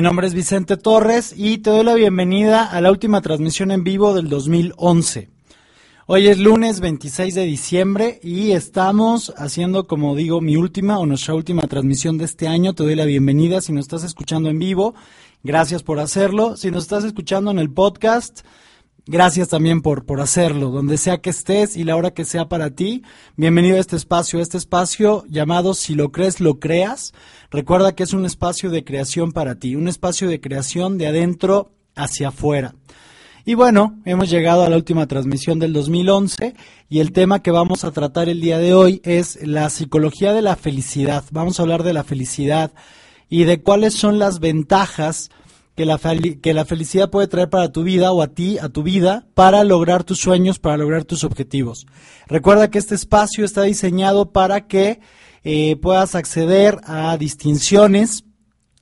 Mi nombre es Vicente Torres y te doy la bienvenida a la última transmisión en vivo del 2011. Hoy es lunes 26 de diciembre y estamos haciendo, como digo, mi última o nuestra última transmisión de este año. Te doy la bienvenida si nos estás escuchando en vivo. Gracias por hacerlo. Si nos estás escuchando en el podcast, Gracias también por, por hacerlo, donde sea que estés y la hora que sea para ti. Bienvenido a este espacio, a este espacio llamado Si lo crees, lo creas. Recuerda que es un espacio de creación para ti, un espacio de creación de adentro hacia afuera. Y bueno, hemos llegado a la última transmisión del 2011 y el tema que vamos a tratar el día de hoy es la psicología de la felicidad. Vamos a hablar de la felicidad y de cuáles son las ventajas que la, que la felicidad puede traer para tu vida o a ti, a tu vida, para lograr tus sueños, para lograr tus objetivos. Recuerda que este espacio está diseñado para que eh, puedas acceder a distinciones,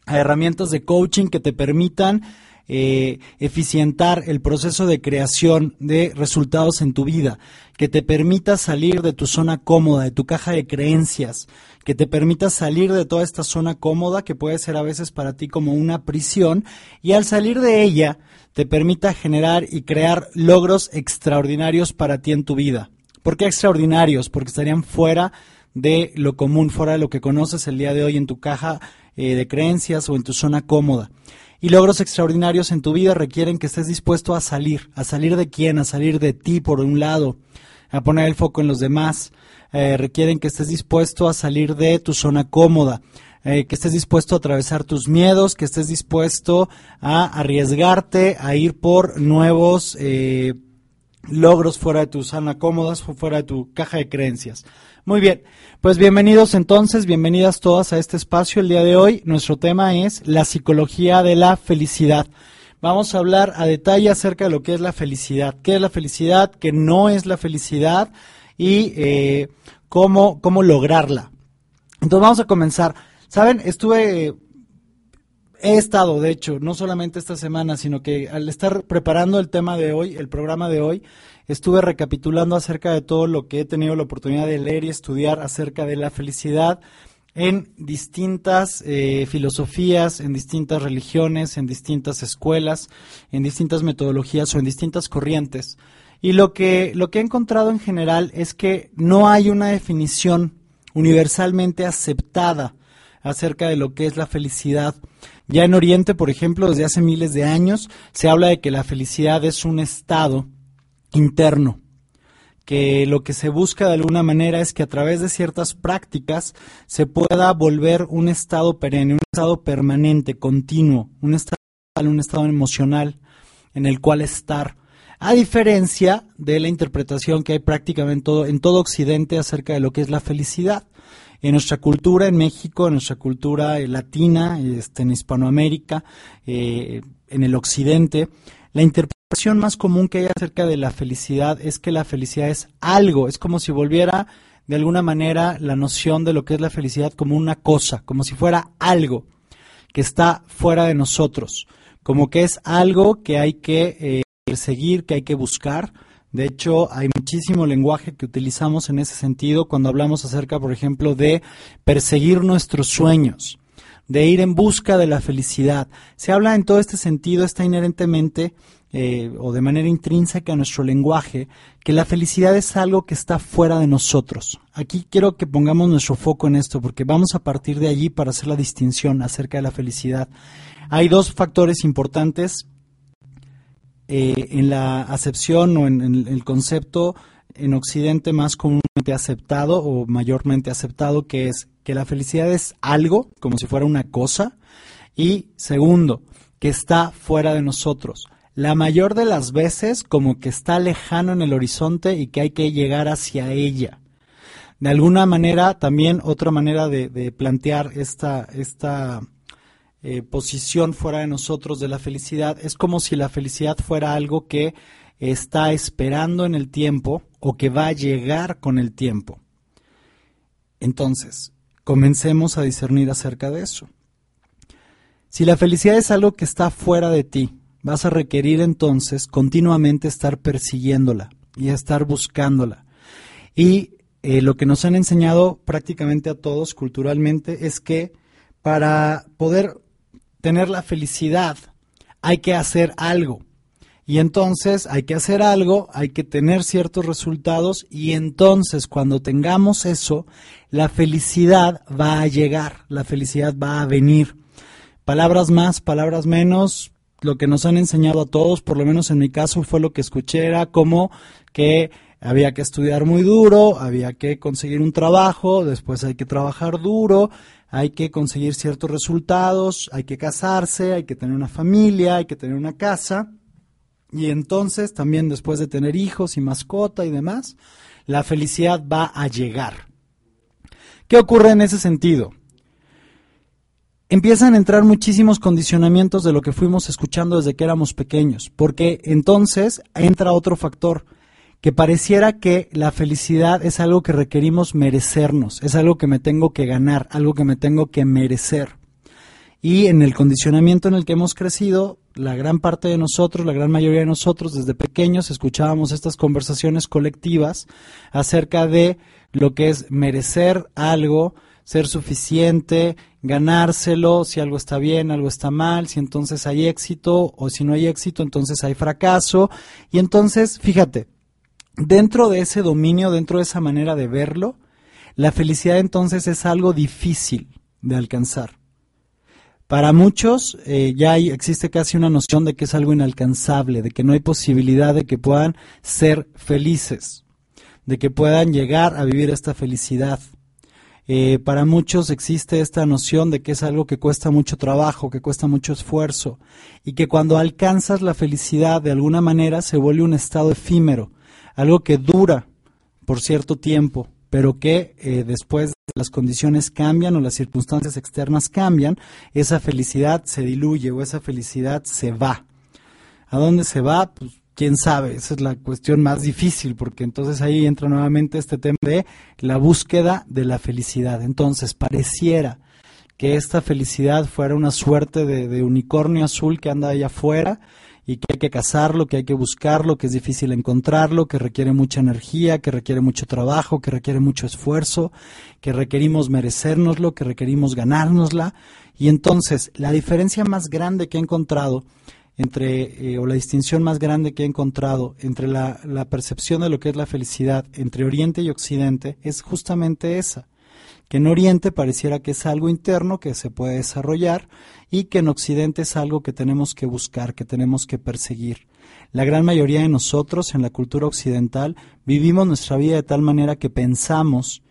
a herramientas de coaching que te permitan eh, eficientar el proceso de creación de resultados en tu vida, que te permita salir de tu zona cómoda, de tu caja de creencias, que te permita salir de toda esta zona cómoda que puede ser a veces para ti como una prisión y al salir de ella te permita generar y crear logros extraordinarios para ti en tu vida. ¿Por qué extraordinarios? Porque estarían fuera de lo común, fuera de lo que conoces el día de hoy en tu caja eh, de creencias o en tu zona cómoda. Y logros extraordinarios en tu vida requieren que estés dispuesto a salir. ¿A salir de quién? A salir de ti, por un lado. A poner el foco en los demás. Eh, requieren que estés dispuesto a salir de tu zona cómoda. Eh, que estés dispuesto a atravesar tus miedos, que estés dispuesto a arriesgarte, a ir por nuevos eh, logros fuera de tu zona cómoda, fuera de tu caja de creencias. Muy bien, pues bienvenidos entonces, bienvenidas todas a este espacio el día de hoy. Nuestro tema es la psicología de la felicidad. Vamos a hablar a detalle acerca de lo que es la felicidad, qué es la felicidad, qué no es la felicidad y eh, cómo, cómo lograrla. Entonces vamos a comenzar. Saben, estuve, he estado, de hecho, no solamente esta semana, sino que al estar preparando el tema de hoy, el programa de hoy, estuve recapitulando acerca de todo lo que he tenido la oportunidad de leer y estudiar acerca de la felicidad en distintas eh, filosofías, en distintas religiones, en distintas escuelas, en distintas metodologías o en distintas corrientes. Y lo que, lo que he encontrado en general es que no hay una definición universalmente aceptada acerca de lo que es la felicidad. Ya en Oriente, por ejemplo, desde hace miles de años, se habla de que la felicidad es un estado interno, que lo que se busca de alguna manera es que a través de ciertas prácticas se pueda volver un estado perenne, un estado permanente, continuo, un estado, un estado emocional en el cual estar. A diferencia de la interpretación que hay prácticamente todo, en todo Occidente acerca de lo que es la felicidad. En nuestra cultura, en México, en nuestra cultura eh, latina, este, en Hispanoamérica, eh, en el Occidente, la interpretación más común que hay acerca de la felicidad es que la felicidad es algo, es como si volviera de alguna manera la noción de lo que es la felicidad como una cosa, como si fuera algo que está fuera de nosotros, como que es algo que hay que eh, perseguir, que hay que buscar. De hecho, hay muchísimo lenguaje que utilizamos en ese sentido cuando hablamos acerca, por ejemplo, de perseguir nuestros sueños de ir en busca de la felicidad. Se habla en todo este sentido, está inherentemente eh, o de manera intrínseca a nuestro lenguaje, que la felicidad es algo que está fuera de nosotros. Aquí quiero que pongamos nuestro foco en esto, porque vamos a partir de allí para hacer la distinción acerca de la felicidad. Hay dos factores importantes eh, en la acepción o en el concepto en Occidente más comúnmente aceptado o mayormente aceptado, que es que la felicidad es algo, como si fuera una cosa, y segundo, que está fuera de nosotros. La mayor de las veces como que está lejano en el horizonte y que hay que llegar hacia ella. De alguna manera, también otra manera de, plantear esta, esta eh, posición fuera de nosotros de la felicidad es como si la felicidad fuera algo que está esperando en el tiempo o que va a llegar con el tiempo. Entonces, Comencemos a discernir acerca de eso. Si la felicidad es algo que está fuera de ti, vas a requerir entonces continuamente estar persiguiéndola y estar buscándola. Y eh, lo que nos han enseñado prácticamente a todos culturalmente es que para poder tener la felicidad hay que hacer algo. Y entonces hay que hacer algo, hay que tener ciertos resultados y entonces cuando tengamos eso, la felicidad va a llegar, la felicidad va a venir. Palabras más, palabras menos, lo que nos han enseñado a todos, por lo menos en mi caso fue lo que escuché, era como que había que estudiar muy duro, había que conseguir un trabajo, después hay que trabajar duro, hay que conseguir ciertos resultados, hay que casarse, hay que tener una familia, hay que tener una casa. Y entonces también después de tener hijos y mascota y demás, la felicidad va a llegar. ¿Qué ocurre en ese sentido? Empiezan a entrar muchísimos condicionamientos de lo que fuimos escuchando desde que éramos pequeños, porque entonces entra otro factor, que pareciera que la felicidad es algo que requerimos merecernos, es algo que me tengo que ganar, algo que me tengo que merecer. Y en el condicionamiento en el que hemos crecido, la gran parte de nosotros, la gran mayoría de nosotros, desde pequeños escuchábamos estas conversaciones colectivas acerca de lo que es merecer algo, ser suficiente, ganárselo, si algo está bien, algo está mal, si entonces hay éxito o si no hay éxito, entonces hay fracaso. Y entonces, fíjate, dentro de ese dominio, dentro de esa manera de verlo, la felicidad entonces es algo difícil de alcanzar. Para muchos eh, ya existe casi una noción de que es algo inalcanzable, de que no hay posibilidad de que puedan ser felices, de que puedan llegar a vivir esta felicidad. Eh, para muchos existe esta noción de que es algo que cuesta mucho trabajo, que cuesta mucho esfuerzo, y que cuando alcanzas la felicidad de alguna manera se vuelve un estado efímero, algo que dura por cierto tiempo, pero que eh, después las condiciones cambian o las circunstancias externas cambian, esa felicidad se diluye o esa felicidad se va. ¿A dónde se va? Pues quién sabe, esa es la cuestión más difícil, porque entonces ahí entra nuevamente este tema de la búsqueda de la felicidad. Entonces, pareciera que esta felicidad fuera una suerte de, de unicornio azul que anda allá afuera, y que hay que cazarlo, que hay que buscarlo, que es difícil encontrarlo, que requiere mucha energía, que requiere mucho trabajo, que requiere mucho esfuerzo, que requerimos merecérnoslo, que requerimos ganárnosla. Y entonces, la diferencia más grande que he encontrado entre, eh, o la distinción más grande que he encontrado entre la, la percepción de lo que es la felicidad entre Oriente y Occidente es justamente esa que en Oriente pareciera que es algo interno que se puede desarrollar y que en Occidente es algo que tenemos que buscar, que tenemos que perseguir. La gran mayoría de nosotros en la cultura occidental vivimos nuestra vida de tal manera que pensamos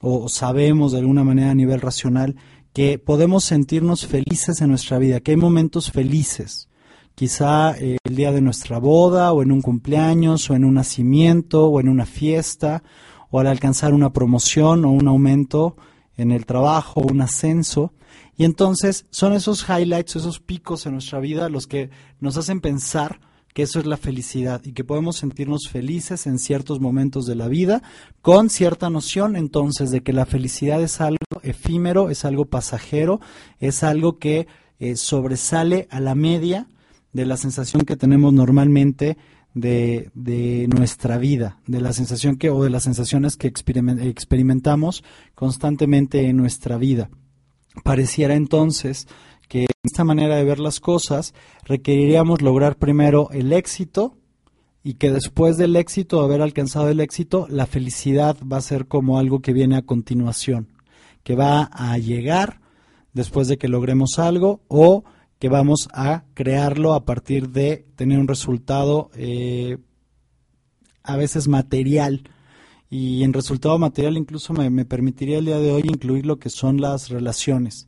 o sabemos de alguna manera a nivel racional que podemos sentirnos felices en nuestra vida, que hay momentos felices, quizá eh, el día de nuestra boda o en un cumpleaños o en un nacimiento o en una fiesta o al alcanzar una promoción o un aumento en el trabajo, un ascenso. Y entonces son esos highlights, esos picos en nuestra vida los que nos hacen pensar que eso es la felicidad y que podemos sentirnos felices en ciertos momentos de la vida con cierta noción entonces de que la felicidad es algo efímero, es algo pasajero, es algo que eh, sobresale a la media de la sensación que tenemos normalmente de, de, nuestra vida, de la sensación que o de las sensaciones que experimentamos constantemente en nuestra vida. Pareciera entonces que esta manera de ver las cosas requeriríamos lograr primero el éxito y que después del éxito, haber alcanzado el éxito, la felicidad va a ser como algo que viene a continuación, que va a llegar después de que logremos algo o que vamos a crearlo a partir de tener un resultado eh, a veces material. Y en resultado material incluso me, permitiría el día de hoy incluir lo que son las relaciones.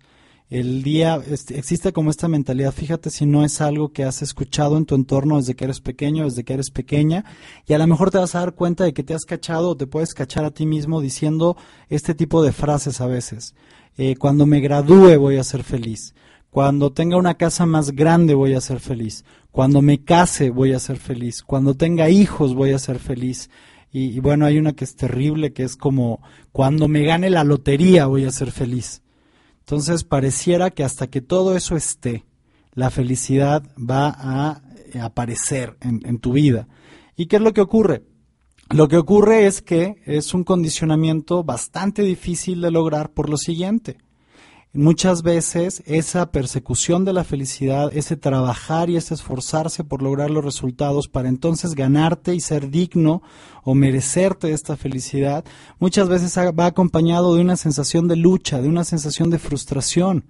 El día este, existe como esta mentalidad, fíjate si no es algo que has escuchado en tu entorno desde que eres pequeño, desde que eres pequeña, y a lo mejor te vas a dar cuenta de que te has cachado o te puedes cachar a ti mismo diciendo este tipo de frases a veces. Eh, cuando me gradúe voy a ser feliz cuando tenga una casa más grande voy a ser feliz. Cuando me case voy a ser feliz. Cuando tenga hijos voy a ser feliz. Y, bueno, hay una que es terrible, que es como cuando me gane la lotería voy a ser feliz. Entonces pareciera que hasta que todo eso esté, la felicidad va a aparecer en, en tu vida. ¿Y qué es lo que ocurre? Lo que ocurre es que es un condicionamiento bastante difícil de lograr por lo siguiente muchas veces esa persecución de la felicidad, ese trabajar y ese esforzarse por lograr los resultados para entonces ganarte y ser digno o merecerte esta felicidad, muchas veces va acompañado de una sensación de lucha, de una sensación de frustración,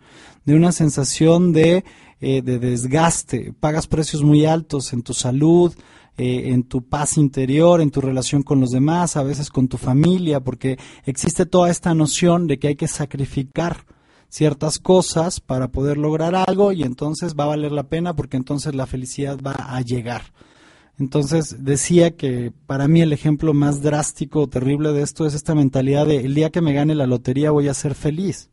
de una sensación de, eh, de desgaste. Pagas precios muy altos en tu salud, eh, en tu paz interior, en tu relación con los demás, a veces con tu familia, porque existe toda esta noción de que hay que sacrificar ciertas cosas para poder lograr algo y entonces va a valer la pena porque entonces la felicidad va a llegar. Entonces decía que para mí el ejemplo más drástico o terrible de esto es esta mentalidad de el día que me gane la lotería voy a ser feliz.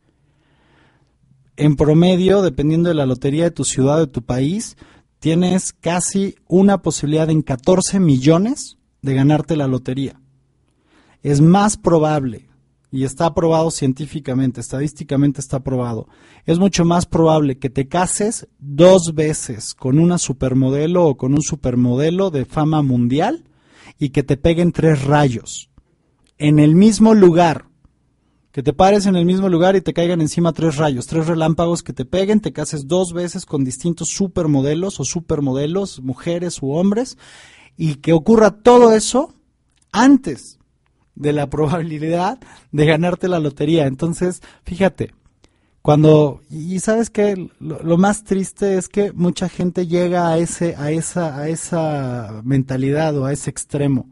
En promedio, dependiendo de la lotería de tu ciudad o de tu país, tienes casi una posibilidad en 14 millones de ganarte la lotería. Es más probable y está aprobado científicamente, estadísticamente está aprobado, es mucho más probable que te cases dos veces con una supermodelo o con un supermodelo de fama mundial y que te peguen tres rayos en el mismo lugar. Que te pares en el mismo lugar y te caigan encima tres rayos, tres relámpagos que te peguen, te cases dos veces con distintos supermodelos o supermodelos, mujeres u hombres, y que ocurra todo eso antes de la probabilidad de ganarte la lotería. Entonces, fíjate, cuando y sabes que lo, más triste es que mucha gente llega a ese a esa a esa mentalidad o a ese extremo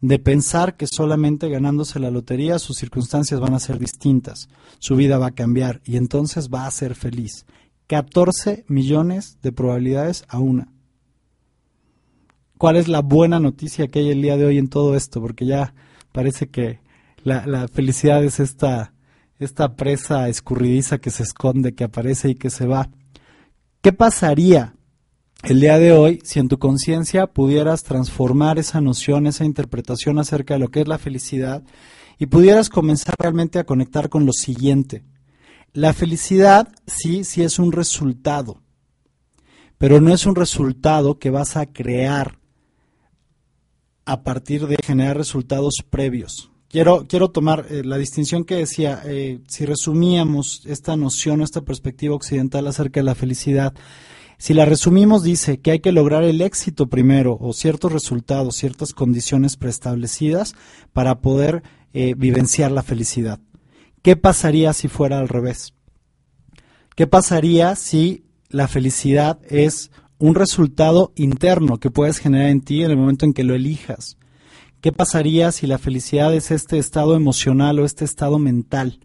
de pensar que solamente ganándose la lotería sus circunstancias van a ser distintas, su vida va a cambiar y entonces va a ser feliz. 14 millones de probabilidades a una. ¿Cuál es la buena noticia que hay el día de hoy en todo esto? Porque ya parece que la, felicidad es esta, esta presa escurridiza que se esconde, que aparece y que se va. ¿Qué pasaría el día de hoy si en tu conciencia pudieras transformar esa noción, esa interpretación acerca de lo que es la felicidad y pudieras comenzar realmente a conectar con lo siguiente? La felicidad sí, sí es un resultado, pero no es un resultado que vas a crear a partir de generar resultados previos. Quiero, quiero tomar eh, la distinción que decía, eh, si resumíamos esta noción, esta perspectiva occidental acerca de la felicidad, si la resumimos dice que hay que lograr el éxito primero o ciertos resultados, ciertas condiciones preestablecidas para poder eh, vivenciar la felicidad. ¿Qué pasaría si fuera al revés? ¿Qué pasaría si la felicidad es un resultado interno que puedes generar en ti en el momento en que lo elijas. ¿Qué pasaría si la felicidad es este estado emocional o este estado mental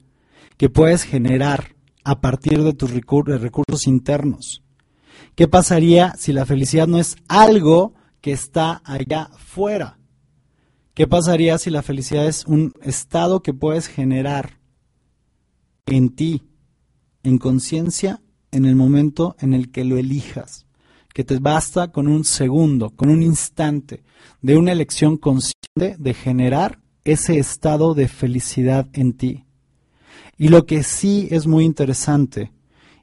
que puedes generar a partir de tus recursos internos? ¿Qué pasaría si la felicidad no es algo que está allá fuera? ¿Qué pasaría si la felicidad es un estado que puedes generar en ti, en conciencia, en el momento en el que lo elijas? Que te basta con un segundo, con un instante de una elección consciente de generar ese estado de felicidad en ti. Y lo que sí es muy interesante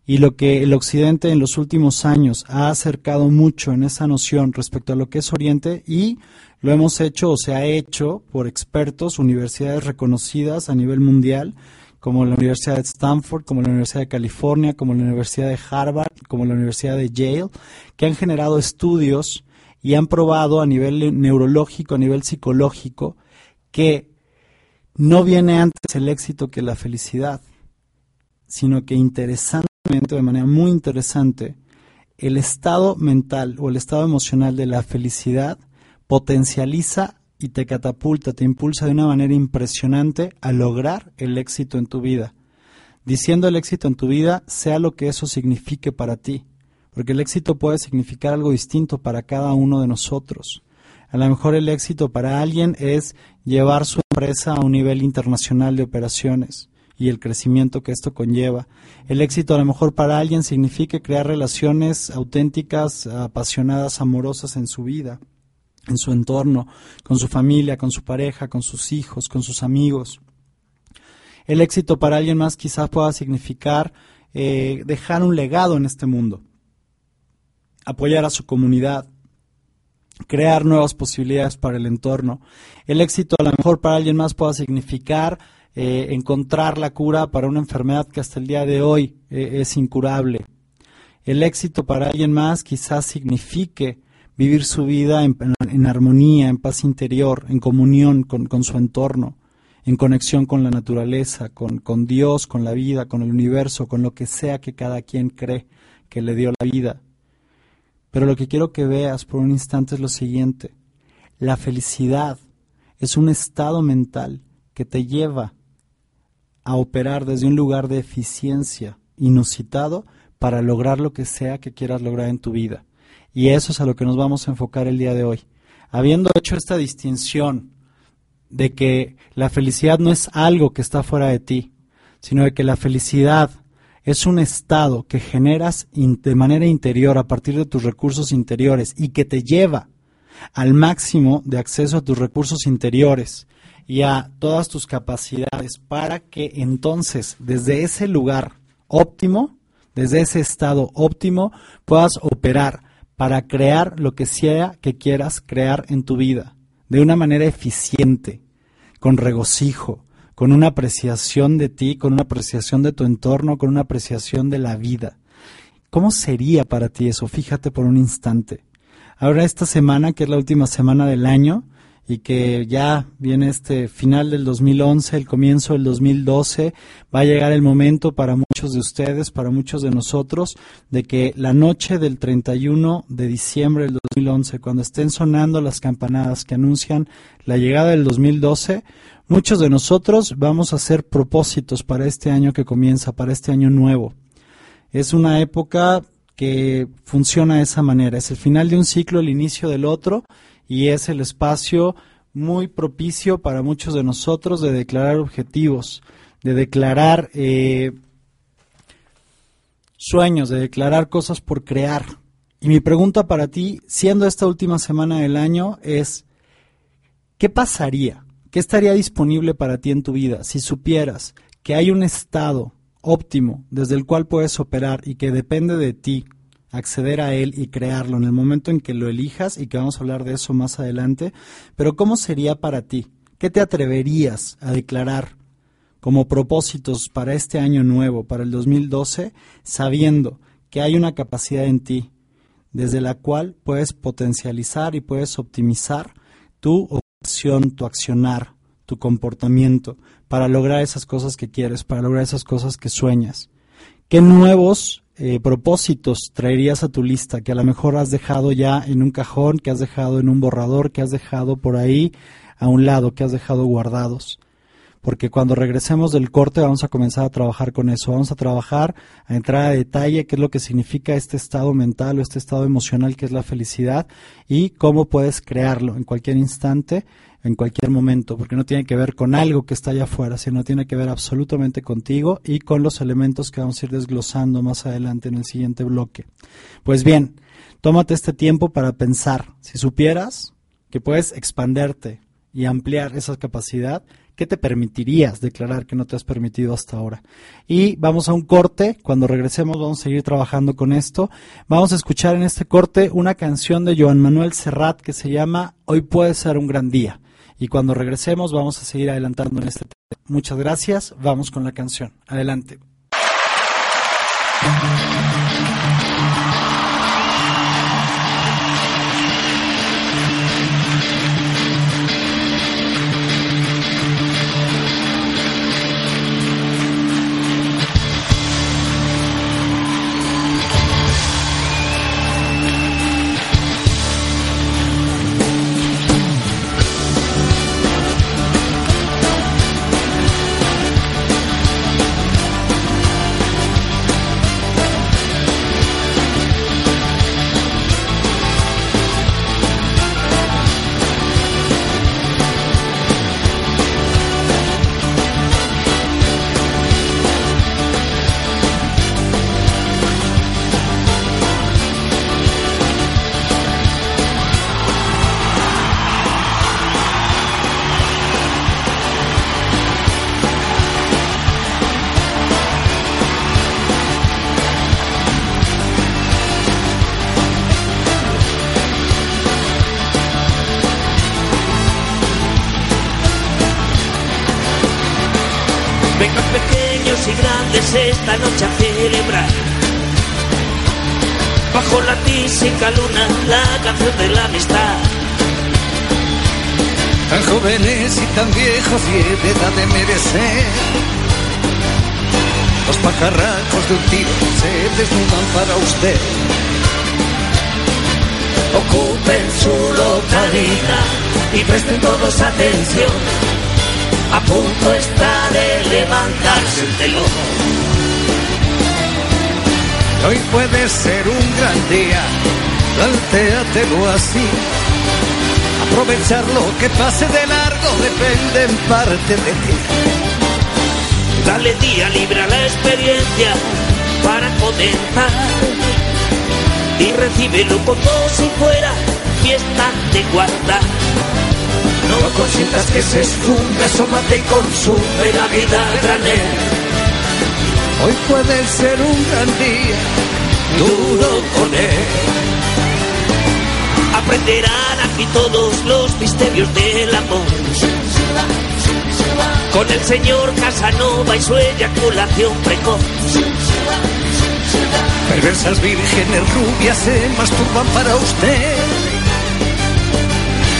y lo que el Occidente en los últimos años ha acercado mucho en esa noción respecto a lo que es Oriente y lo hemos hecho o se ha hecho por expertos, universidades reconocidas a nivel mundial, como la Universidad de Stanford, como la Universidad de California, como la Universidad de Harvard, como la Universidad de Yale, que han generado estudios y han probado a nivel neurológico, a nivel psicológico, que no viene antes el éxito que la felicidad, sino que interesantemente, de manera muy interesante, el estado mental o el estado emocional de la felicidad potencializa y te catapulta, te impulsa de una manera impresionante a lograr el éxito en tu vida. Diciendo el éxito en tu vida, sea lo que eso signifique para ti, porque el éxito puede significar algo distinto para cada uno de nosotros. A lo mejor el éxito para alguien es llevar su empresa a un nivel internacional de operaciones y el crecimiento que esto conlleva. El éxito a lo mejor para alguien significa crear relaciones auténticas, apasionadas, amorosas en su vida en su entorno, con su familia, con su pareja, con sus hijos, con sus amigos. El éxito para alguien más quizás pueda significar eh, dejar un legado en este mundo, apoyar a su comunidad, crear nuevas posibilidades para el entorno. El éxito a lo mejor para alguien más pueda significar eh, encontrar la cura para una enfermedad que hasta el día de hoy eh, es incurable. El éxito para alguien más quizás signifique vivir su vida en, armonía, en paz interior, en comunión con, su entorno, en conexión con la naturaleza, con, con Dios, con la vida, con el universo, con lo que sea que cada quien cree que le dio la vida. Pero lo que quiero que veas por un instante es lo siguiente. La felicidad es un estado mental que te lleva a operar desde un lugar de eficiencia inusitado para lograr lo que sea que quieras lograr en tu vida. Y eso es a lo que nos vamos a enfocar el día de hoy. Habiendo hecho esta distinción de que la felicidad no es algo que está fuera de ti, sino de que la felicidad es un estado que generas de manera interior a partir de tus recursos interiores y que te lleva al máximo de acceso a tus recursos interiores y a todas tus capacidades para que entonces desde ese lugar óptimo, desde ese estado óptimo, puedas operar para crear lo que sea que quieras crear en tu vida, de una manera eficiente, con regocijo, con una apreciación de ti, con una apreciación de tu entorno, con una apreciación de la vida. ¿Cómo sería para ti eso? Fíjate por un instante. Ahora esta semana, que es la última semana del año, y que ya viene este final del 2011, el comienzo del 2012, va a llegar el momento para muchos de ustedes, para muchos de nosotros, de que la noche del 31 de diciembre del 2011, cuando estén sonando las campanadas que anuncian la llegada del 2012, muchos de nosotros vamos a hacer propósitos para este año que comienza, para este año nuevo. Es una época que funciona de esa manera, es el final de un ciclo, el inicio del otro, y es el espacio muy propicio para muchos de nosotros de declarar objetivos, de declarar eh, sueños, de declarar cosas por crear. Y mi pregunta para ti, siendo esta última semana del año, es, ¿qué pasaría? ¿Qué estaría disponible para ti en tu vida si supieras que hay un estado óptimo desde el cual puedes operar y que depende de ti acceder a él y crearlo en el momento en que lo elijas y que vamos a hablar de eso más adelante. Pero ¿cómo sería para ti? ¿Qué te atreverías a declarar como propósitos para este año nuevo, para el 2012, sabiendo que hay una capacidad en ti desde la cual puedes potencializar y puedes optimizar tu acción, tu accionar, tu comportamiento para lograr esas cosas que quieres, para lograr esas cosas que sueñas? ¿Qué nuevos eh, propósitos traerías a tu lista que a lo mejor has dejado ya en un cajón, que has dejado en un borrador, que has dejado por ahí a un lado, que has dejado guardados? Porque cuando regresemos del corte vamos a comenzar a trabajar con eso, vamos a trabajar a entrar a detalle qué es lo que significa este estado mental o este estado emocional que es la felicidad y cómo puedes crearlo en cualquier instante en cualquier momento, porque no tiene que ver con algo que está allá afuera, sino tiene que ver absolutamente contigo y con los elementos que vamos a ir desglosando más adelante en el siguiente bloque. Pues bien, tómate este tiempo para pensar. Si supieras que puedes expanderte y ampliar esa capacidad, ¿qué te permitirías declarar que no te has permitido hasta ahora? Y vamos a un corte, cuando regresemos vamos a seguir trabajando con esto. Vamos a escuchar en este corte una canción de Joan Manuel Serrat que se llama Hoy puede ser un gran día y cuando regresemos vamos a seguir adelantando en este tema. Muchas gracias, vamos con la canción. Adelante. Ocupen su localidad y presten todos atención. A punto está de levantarse el telón. Hoy puede ser un gran día, plantéatelo así. Aprovechar lo que pase de largo depende en parte de ti. Dale día libre a la experiencia para comentar y recíbelo como si fuera fiesta de guardar. No consientas que se esfume, asómate y consume la vida granel. Hoy puede ser un gran día, duro con él. Aprenderán aquí todos los misterios del amor. Con el señor Casanova y su eyaculación precoz. Perversas vírgenes rubias se masturban para usted.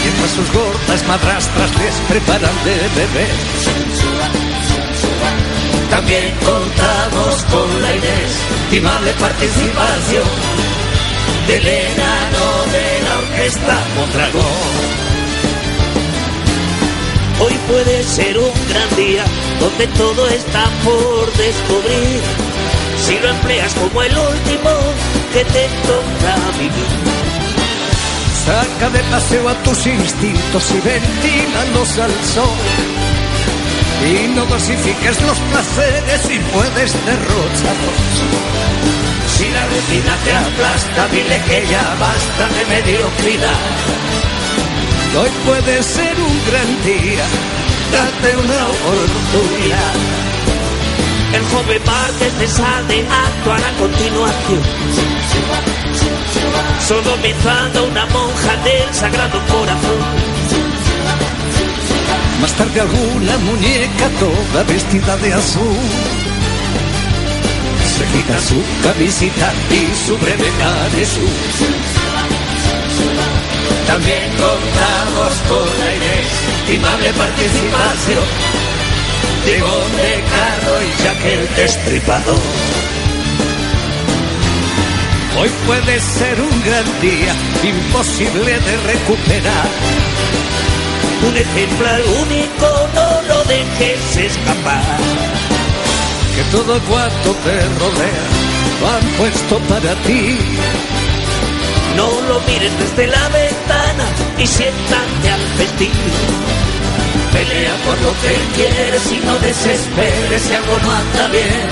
Mientras sus gordas madrastras les preparan de beber. También contamos con la inestimable participación del enano de la orquesta Mondragón. Hoy puede ser un gran día donde todo está por descubrir. Si lo empleas como el último que te toca vivir. Saca de paseo a tus instintos y ventílalos al sol. Y no dosifiques los placeres y puedes derrocharlos. Si la rutina te aplasta, dile que ya basta de mediocridad. Hoy puede ser un gran día, date una oportunidad. El joven Márquez de Sade actuará a continuación. Sodomizando una monja del Sagrado Corazón. Más tarde alguna muñeca toda vestida de azul. Se quita su camisita y su breve Jesús. También contamos con la inestimable participación de Bonde Carro y Jack el Destripador. Hoy puede ser un gran día, imposible de recuperar. Un ejemplar único, no lo dejes escapar. Que todo cuanto te rodea lo han puesto para ti. No lo mires desde la ventana y siéntate al festín. Pelea por lo que quieres y no desesperes si algo no anda bien.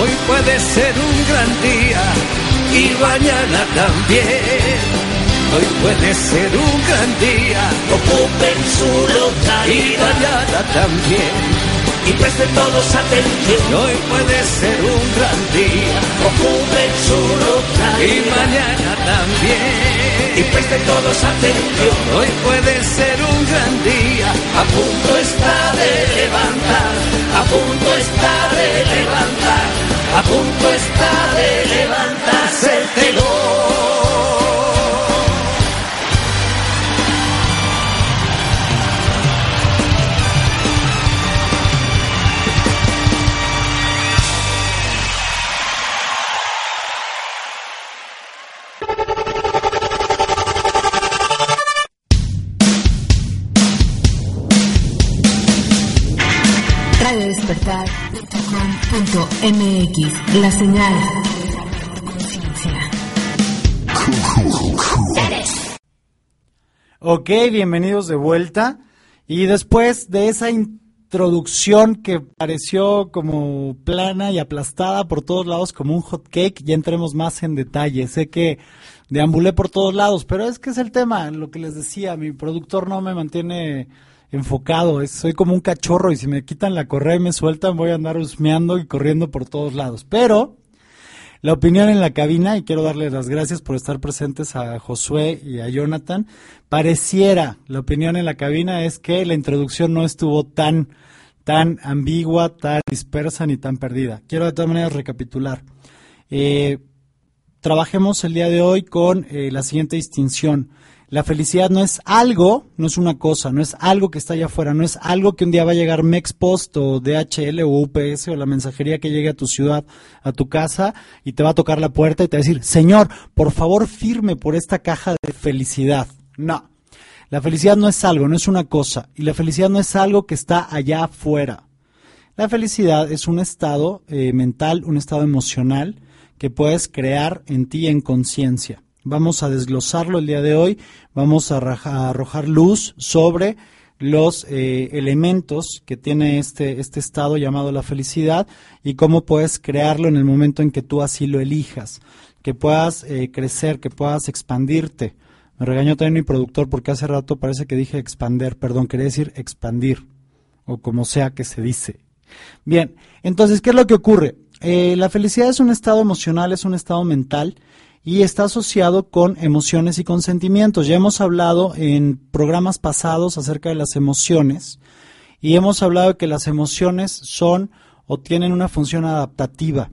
Hoy puede ser un gran día y mañana también. Hoy puede ser un gran día, Ocupen su y localidad mañana también. y presten todos atención. Hoy puede ser un gran día Ocupen su y localidad mañana y presten todos atención. Hoy puede ser un gran día, A punto está de levantar, a punto está de levantar, a punto está de levantarse el telón. La señal. Ok, bienvenidos de vuelta. Y después de esa introducción que pareció como plana y aplastada por todos lados como un hot cake, ya entremos más en detalle. Sé que deambulé por todos lados, pero es que es el tema, lo que les decía, mi productor no me mantiene enfocado, soy como un cachorro y si me quitan la correa y me sueltan voy a andar husmeando y corriendo por todos lados. Pero la opinión en la cabina, y quiero darles las gracias por estar presentes a Josué y a Jonathan, pareciera, la opinión en la cabina es que la introducción no estuvo tan tan ambigua, tan dispersa ni tan perdida. Quiero de todas maneras recapitular. Eh, trabajemos el día de hoy con eh, la siguiente distinción. La felicidad no es algo, no es una cosa, no es algo que está allá afuera, no es algo que un día va a llegar Mexpost o DHL o UPS o la mensajería que llegue a tu ciudad, a tu casa y te va a tocar la puerta y te va a decir, Señor, por favor firme por esta caja de felicidad. No, la felicidad no es algo, no es una cosa y la felicidad no es algo que está allá afuera. La felicidad es un estado eh, mental, un estado emocional que puedes crear en ti en conciencia. Vamos a desglosarlo el día de hoy, vamos a, arrojar luz sobre los eh, elementos que tiene este, este estado llamado la felicidad y cómo puedes crearlo en el momento en que tú así lo elijas, que puedas eh, crecer, que puedas expandirte. Me regañó también mi productor porque hace rato parece que dije expander, perdón, quería decir expandir, o como sea que se dice. Bien, entonces, ¿qué es lo que ocurre? Eh, la felicidad es un estado emocional, es un estado mental y está asociado con emociones y con sentimientos. Ya hemos hablado en programas pasados acerca de las emociones y hemos hablado de que las emociones son o tienen una función adaptativa.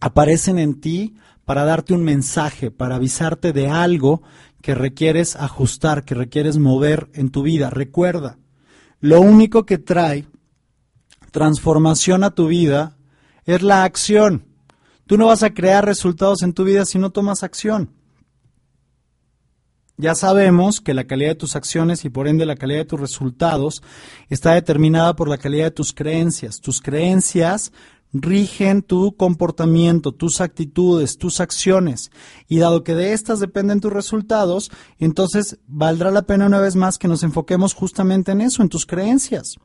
Aparecen en ti para darte un mensaje, para avisarte de algo que requieres ajustar, que requieres mover en tu vida. Recuerda, lo único que trae transformación a tu vida es la acción. Tú no vas a crear resultados en tu vida si no tomas acción. Ya sabemos que la calidad de tus acciones y por ende la calidad de tus resultados está determinada por la calidad de tus creencias. Tus creencias rigen tu comportamiento, tus actitudes, tus acciones. Y dado que de estas dependen tus resultados, entonces valdrá la pena una vez más que nos enfoquemos justamente en eso, en tus creencias.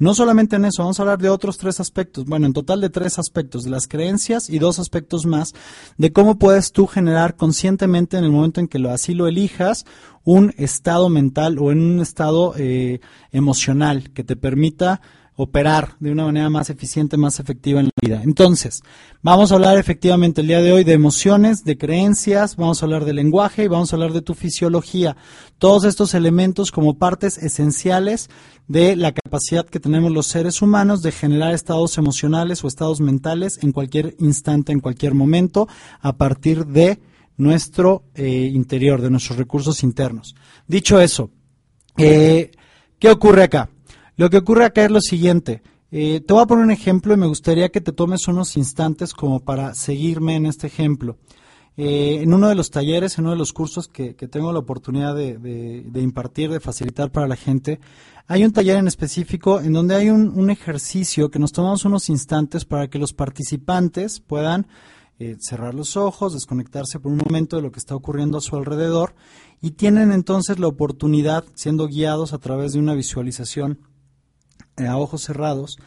No solamente en eso, vamos a hablar de otros tres aspectos, bueno, en total de tres aspectos, de las creencias y dos aspectos más, de cómo puedes tú generar conscientemente en el momento en que lo, así lo elijas, un estado mental o en un estado eh, emocional que te permita operar de una manera más eficiente, más efectiva en la vida. Entonces, vamos a hablar efectivamente el día de hoy de emociones, de creencias, vamos a hablar de lenguaje y vamos a hablar de tu fisiología. Todos estos elementos como partes esenciales de la capacidad que tenemos los seres humanos de generar estados emocionales o estados mentales en cualquier instante, en cualquier momento, a partir de nuestro eh, interior, de nuestros recursos internos. Dicho eso, eh, ¿qué ocurre acá? Lo que ocurre acá es lo siguiente. Eh, te voy a poner un ejemplo y me gustaría que te tomes unos instantes como para seguirme en este ejemplo. Eh, en uno de los talleres, en uno de los cursos que, tengo la oportunidad de, impartir, de facilitar para la gente, hay un taller en específico en donde hay un, ejercicio que nos tomamos unos instantes para que los participantes puedan eh, cerrar los ojos, desconectarse por un momento de lo que está ocurriendo a su alrededor y tienen entonces la oportunidad, siendo guiados a través de una visualización a ojos cerrados,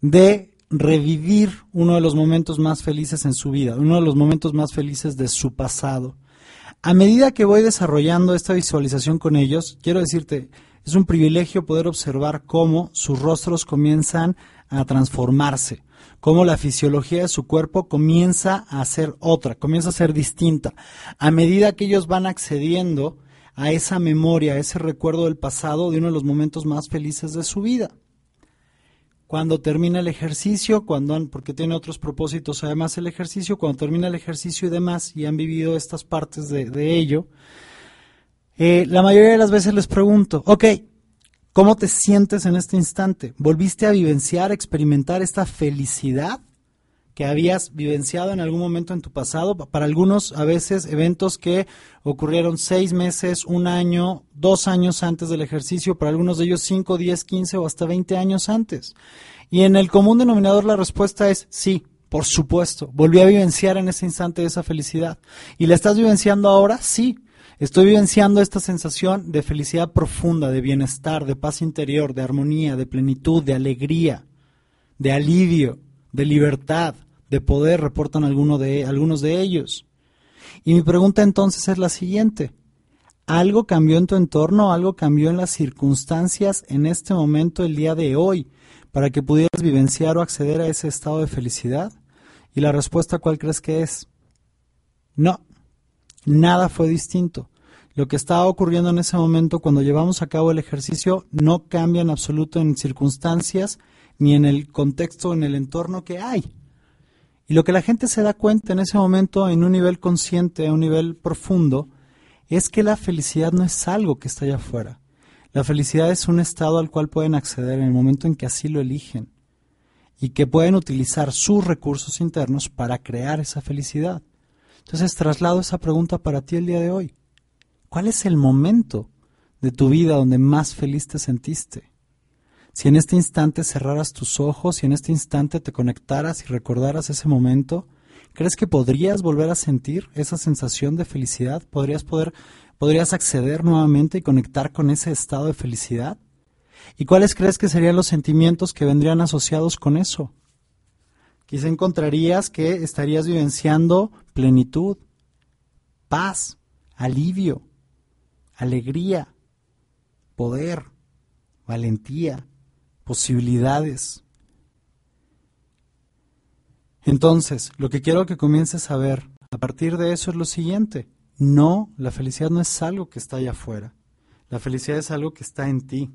de revivir uno de los momentos más felices en su vida, uno de los momentos más felices de su pasado. A medida que voy desarrollando esta visualización con ellos, quiero decirte, es un privilegio poder observar cómo sus rostros comienzan a transformarse, cómo la fisiología de su cuerpo comienza a ser otra, comienza a ser distinta. A medida que ellos van accediendo a esa memoria, a ese recuerdo del pasado de uno de los momentos más felices de su vida cuando termina el ejercicio, cuando porque tiene otros propósitos además el ejercicio, cuando termina el ejercicio y demás, y han vivido estas partes de, ello, eh, la mayoría de las veces les pregunto, ok, ¿cómo te sientes en este instante? ¿Volviste a vivenciar, experimentar esta felicidad que habías vivenciado en algún momento en tu pasado? Para algunos, a veces, eventos que ocurrieron seis meses, un año, dos años antes del ejercicio, para algunos de ellos cinco, diez, quince o hasta veinte años antes. Y en el común denominador la respuesta es sí, por supuesto. Volví a vivenciar en ese instante esa felicidad. ¿Y la estás vivenciando ahora? Sí. Estoy vivenciando esta sensación de felicidad profunda, de bienestar, de paz interior, de armonía, de plenitud, de alegría, de alivio, de libertad, de poder, reportan alguno de, algunos de ellos. Y mi pregunta entonces es la siguiente. ¿Algo cambió en tu entorno? ¿Algo cambió en las circunstancias en este momento, el día de hoy, para que pudieras vivenciar o acceder a ese estado de felicidad? Y la respuesta, ¿cuál crees que es? No, nada fue distinto. lo que está ocurriendo en ese momento cuando llevamos a cabo el ejercicio no cambia en absoluto en circunstancias ni en el contexto, en el entorno que hay. Y lo que la gente se da cuenta en ese momento, en un nivel consciente, a un nivel profundo, es que la felicidad no es algo que está allá afuera. La felicidad es un estado al cual pueden acceder en el momento en que así lo eligen y que pueden utilizar sus recursos internos para crear esa felicidad. Entonces traslado esa pregunta para ti el día de hoy. ¿Cuál es el momento de tu vida donde más feliz te sentiste? Si en este instante cerraras tus ojos y en este instante te conectaras y recordaras ese momento, ¿crees que podrías volver a sentir esa sensación de felicidad? ¿Podrías poder podrías acceder nuevamente y conectar con ese estado de felicidad? ¿Y cuáles crees que serían los sentimientos que vendrían asociados con eso? Quizá encontrarías que estarías vivenciando plenitud, paz, alivio, alegría, poder, valentía, posibilidades. Entonces, lo que quiero que comiences a ver a partir de eso es lo siguiente. No, la felicidad no es algo que está allá afuera. La felicidad es algo que está en ti.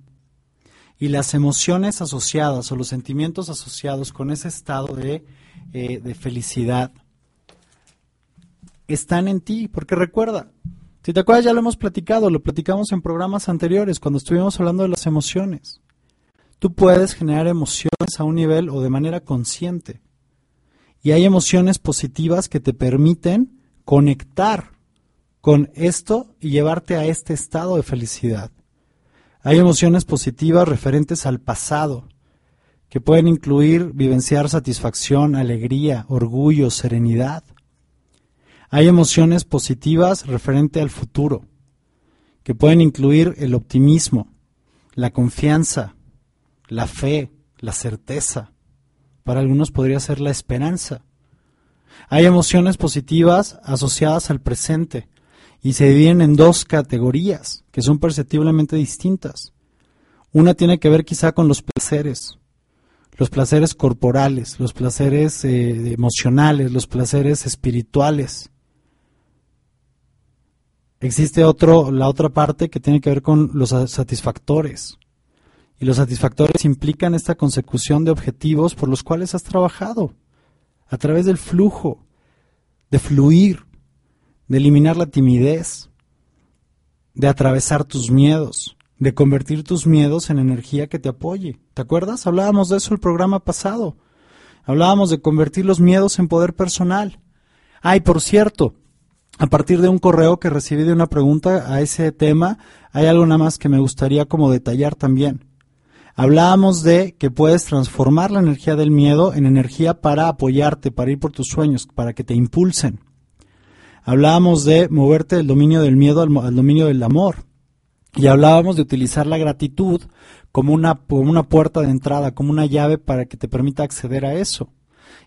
Y las emociones asociadas o los sentimientos asociados con ese estado de, eh, de felicidad están en ti. Porque recuerda, si te acuerdas ya lo hemos platicado, lo platicamos en programas anteriores cuando estuvimos hablando de las emociones. Tú puedes generar emociones a un nivel o de manera consciente. Y hay emociones positivas que te permiten conectar con esto y llevarte a este estado de felicidad. Hay emociones positivas referentes al pasado, que pueden incluir vivenciar satisfacción, alegría, orgullo, serenidad. Hay emociones positivas referente al futuro, que pueden incluir el optimismo, la confianza, la fe, la certeza. Para algunos podría ser la esperanza. Hay emociones positivas asociadas al presente, y se dividen en dos categorías que son perceptiblemente distintas. Una tiene que ver quizá con los placeres, los placeres corporales, los placeres eh, emocionales, los placeres espirituales. Existe otro, la otra parte que tiene que ver con los satisfactores. Y los satisfactores implican esta consecución de objetivos por los cuales has trabajado, a través del flujo, de fluir, de eliminar la timidez, de atravesar tus miedos, de convertir tus miedos en energía que te apoye. ¿Te acuerdas? Hablábamos de eso el programa pasado. Hablábamos de convertir los miedos en poder personal. Ay, por cierto, a partir de un correo que recibí de una pregunta a ese tema, hay algo nada más que me gustaría como detallar también. Hablábamos de que puedes transformar la energía del miedo en energía para apoyarte, para ir por tus sueños, para que te impulsen. Hablábamos de moverte del dominio del miedo al, dominio del amor. Y hablábamos de utilizar la gratitud como una, como una puerta de entrada, como una llave para que te permita acceder a eso.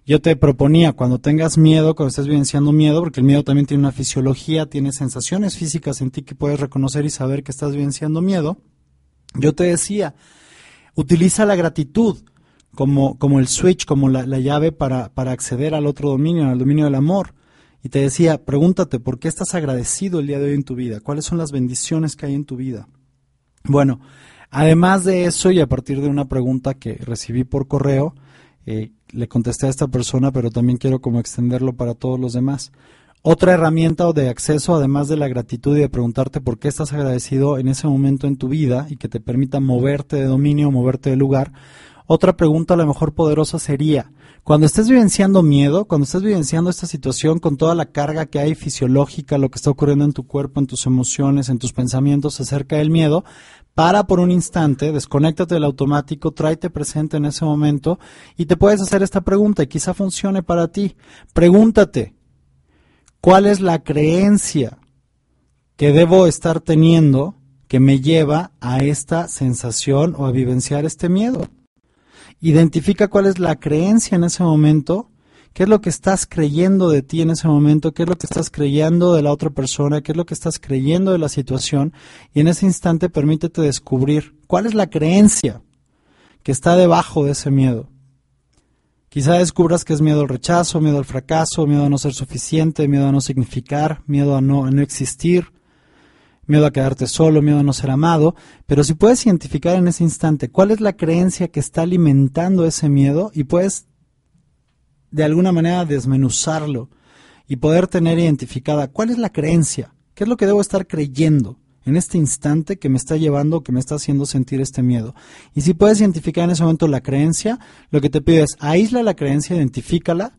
Yo te proponía, cuando tengas miedo, cuando estés vivenciando miedo, porque el miedo también tiene una fisiología, tiene sensaciones físicas en ti que puedes reconocer y saber que estás vivenciando miedo, yo te decía, utiliza la gratitud como, como el switch, como la, la llave para, para acceder al otro dominio, al dominio del amor. Y te decía, pregúntate, ¿por qué estás agradecido el día de hoy en tu vida? ¿Cuáles son las bendiciones que hay en tu vida? Bueno, además de eso, y a partir de una pregunta que recibí por correo, eh, le contesté a esta persona, pero también quiero como extenderlo para todos los demás. Otra herramienta de acceso, además de la gratitud y de preguntarte por qué estás agradecido en ese momento en tu vida y que te permita moverte de dominio, moverte de lugar, otra pregunta a lo mejor poderosa sería, cuando estés vivenciando miedo, cuando estés vivenciando esta situación con toda la carga que hay fisiológica, lo que está ocurriendo en tu cuerpo, en tus emociones, en tus pensamientos acerca del miedo, para por un instante, desconéctate del automático, tráete presente en ese momento y te puedes hacer esta pregunta y quizá funcione para ti. Pregúntate, ¿cuál es la creencia que debo estar teniendo que me lleva a esta sensación o a vivenciar este miedo? Identifica cuál es la creencia en ese momento, qué es lo que estás creyendo de ti en ese momento, qué es lo que estás creyendo de la otra persona, qué es lo que estás creyendo de la situación y en ese instante permítete descubrir cuál es la creencia que está debajo de ese miedo. Quizá descubras que es miedo al rechazo, miedo al fracaso, miedo a no ser suficiente, miedo a no significar, miedo a no, a no existir, miedo a quedarte solo, miedo a no ser amado, pero si puedes identificar en ese instante cuál es la creencia que está alimentando ese miedo y puedes de alguna manera desmenuzarlo y poder tener identificada cuál es la creencia, qué es lo que debo estar creyendo en este instante que me está llevando, que me está haciendo sentir este miedo. Y si puedes identificar en ese momento la creencia, lo que te pido es aísla la creencia, identifícala,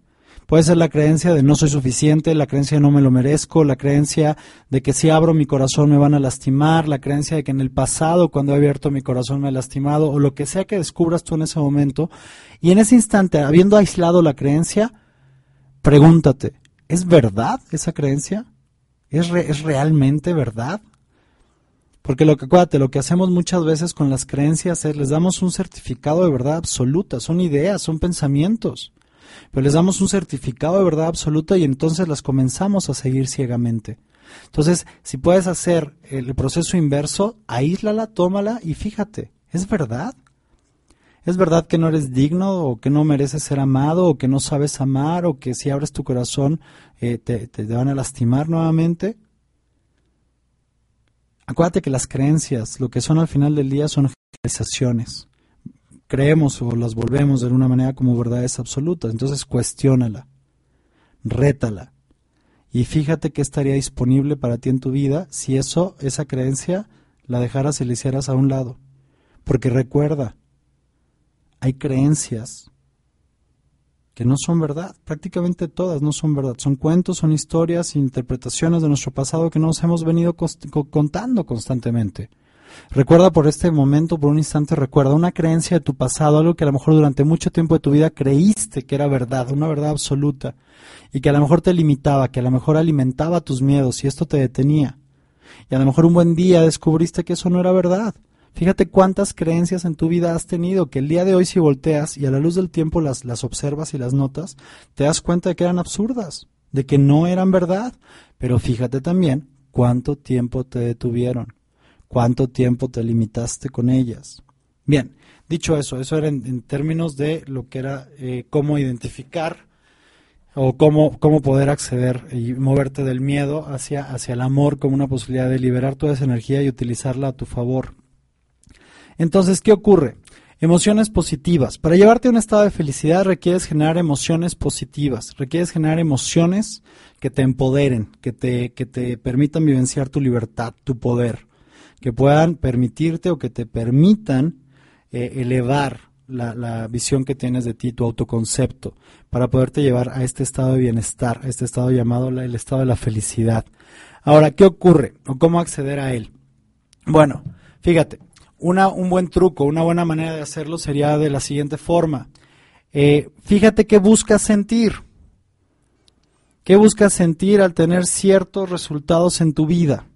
Puede ser la creencia de no soy suficiente, la creencia de no me lo merezco, la creencia de que si abro mi corazón me van a lastimar, la creencia de que en el pasado cuando he abierto mi corazón me ha lastimado, o lo que sea que descubras tú en ese momento. Y en ese instante, habiendo aislado la creencia, pregúntate, ¿es verdad esa creencia? ¿Es, ¿Es realmente verdad? Porque lo que acuérdate, lo que hacemos muchas veces con las creencias es les damos un certificado de verdad absoluta, son ideas, son pensamientos pero les damos un certificado de verdad absoluta y entonces las comenzamos a seguir ciegamente. Entonces, si puedes hacer el proceso inverso, aíslala, tómala y fíjate, ¿es verdad? ¿Es verdad que no eres digno o que no mereces ser amado o que no sabes amar o que si abres tu corazón eh, te, te van a lastimar nuevamente? Acuérdate que las creencias, lo que son al final del día, son generalizaciones creemos o las volvemos de alguna manera como verdades absolutas. Entonces cuestiónala, rétala y fíjate qué estaría disponible para ti en tu vida si eso, esa creencia, la dejaras y la hicieras a un lado. Porque recuerda, hay creencias que no son verdad, prácticamente todas no son verdad, son cuentos, son historias, interpretaciones de nuestro pasado que nos hemos venido contando constantemente. Recuerda por este momento, por un instante, recuerda una creencia de tu pasado, algo que a lo mejor durante mucho tiempo de tu vida creíste que era verdad, una verdad absoluta, y que a lo mejor te limitaba, que a lo mejor alimentaba tus miedos y esto te detenía. Y a lo mejor un buen día descubriste que eso no era verdad. Fíjate cuántas creencias en tu vida has tenido que el día de hoy si volteas y a la luz del tiempo las, las observas y las notas, te das cuenta de que eran absurdas, de que no eran verdad. Pero fíjate también cuánto tiempo te detuvieron cuánto tiempo te limitaste con ellas. Bien, dicho eso, eso era en, términos de lo que era eh, cómo identificar o cómo, cómo poder acceder y moverte del miedo hacia, hacia el amor como una posibilidad de liberar toda esa energía y utilizarla a tu favor. Entonces, ¿qué ocurre? Emociones positivas. Para llevarte a un estado de felicidad requieres generar emociones positivas, requieres generar emociones que te empoderen, que te, que te permitan vivenciar tu libertad, tu poder que puedan permitirte o que te permitan eh, elevar la, visión que tienes de ti, tu autoconcepto, para poderte llevar a este estado de bienestar, a este estado llamado el estado de la felicidad. Ahora, ¿qué ocurre o cómo acceder a él? Bueno, fíjate, una, un buen truco, una buena manera de hacerlo sería de la siguiente forma. Eh, fíjate qué buscas sentir. ¿Qué buscas sentir al tener ciertos resultados en tu vida?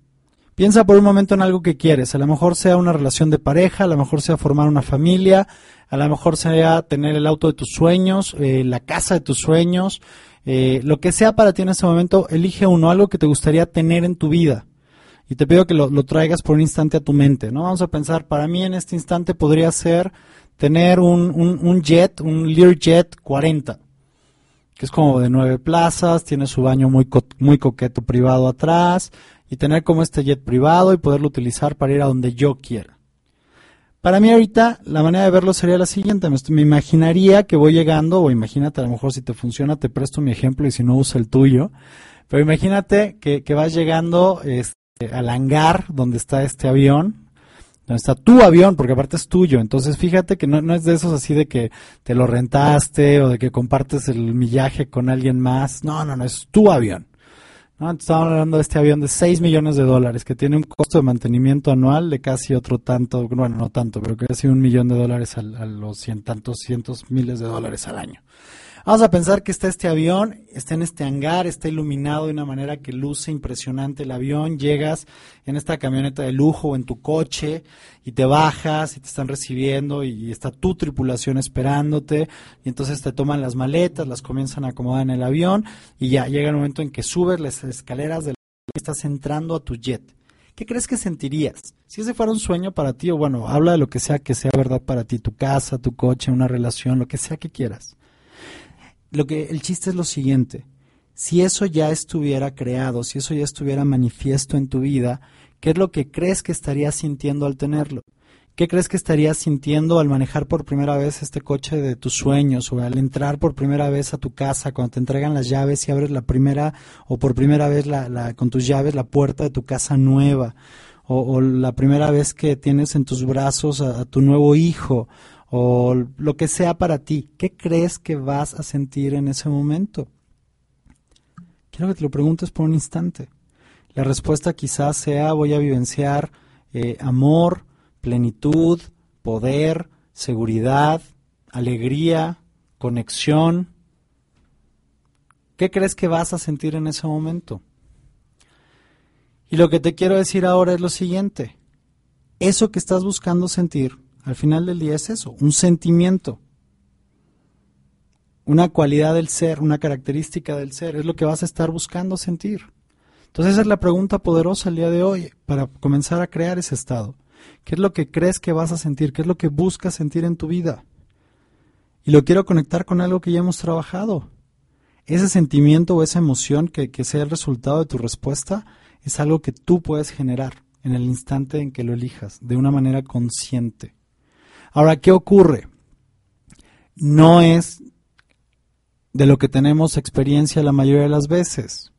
Piensa por un momento en algo que quieres. A lo mejor sea una relación de pareja, a lo mejor sea formar una familia, a lo mejor sea tener el auto de tus sueños, eh, la casa de tus sueños, eh, lo que sea para ti en ese momento, elige uno, algo que te gustaría tener en tu vida. Y te pido que lo, traigas por un instante a tu mente, ¿no? Vamos a pensar, para mí en este instante podría ser tener un, un, jet, un Learjet 40 que es como de nueve plazas, tiene su baño muy, muy coqueto privado atrás, y tener como este jet privado y poderlo utilizar para ir a donde yo quiera. Para mí ahorita la manera de verlo sería la siguiente, me, imaginaría que voy llegando, o imagínate a lo mejor si te funciona te presto mi ejemplo y si no usa el tuyo, pero imagínate que, vas llegando este, al hangar donde está este avión, donde está tu avión, porque aparte es tuyo. Entonces fíjate que no, no, es de esos así de que te lo rentaste o de que compartes el millaje con alguien más. No, no, no, es tu avión. ¿no? Estamos hablando de este avión de 6 millones de dólares que tiene un costo de mantenimiento anual de casi otro tanto, bueno, no tanto, pero casi un millón de dólares a, a los cien, tantos cientos miles de dólares al año. Vamos a pensar que está este avión, está en este hangar, está iluminado de una manera que luce impresionante el avión, llegas en esta camioneta de lujo o en tu coche y te bajas y te están recibiendo y está tu tripulación esperándote y entonces te toman las maletas, las comienzan a acomodar en el avión y ya llega el momento en que subes las escaleras del y estás entrando a tu jet. ¿Qué crees que sentirías? Si ese fuera un sueño para ti, o bueno, habla de lo que sea que sea verdad para ti, tu casa, tu coche, una relación, lo que sea que quieras lo que el chiste es lo siguiente. Si eso ya estuviera creado, si eso ya estuviera manifiesto en tu vida, ¿Qué es lo que crees que estarías sintiendo al tenerlo? ¿Qué crees que estarías sintiendo al manejar por primera vez este coche de tus sueños o al entrar por primera vez a tu casa cuando te entregan las llaves y abres la primera o por primera vez la, la- con tus llaves la puerta de tu casa nueva o, o la primera vez que tienes en tus brazos a, a tu nuevo hijo o lo que sea para ti? ¿Qué crees que vas a sentir en ese momento? Quiero que te lo preguntes por un instante. La respuesta quizás sea voy a vivenciar eh, amor, plenitud, poder, seguridad, alegría, conexión. ¿Qué crees que vas a sentir en ese momento? Y lo que te quiero decir ahora es lo siguiente. Eso que estás buscando sentir, al final del día es eso, un sentimiento, una cualidad del ser, una característica del ser, es lo que vas a estar buscando sentir. Entonces esa es la pregunta poderosa el día de hoy para comenzar a crear ese estado. ¿Qué es lo que crees que vas a sentir? ¿Qué es lo que buscas sentir en tu vida? Y lo quiero conectar con algo que ya hemos trabajado. Ese sentimiento o esa emoción que, que sea el resultado de tu respuesta es algo que tú puedes generar en el instante en que lo elijas, de una manera consciente. Ahora, ¿qué ocurre? No es de lo que tenemos experiencia la mayoría de las veces.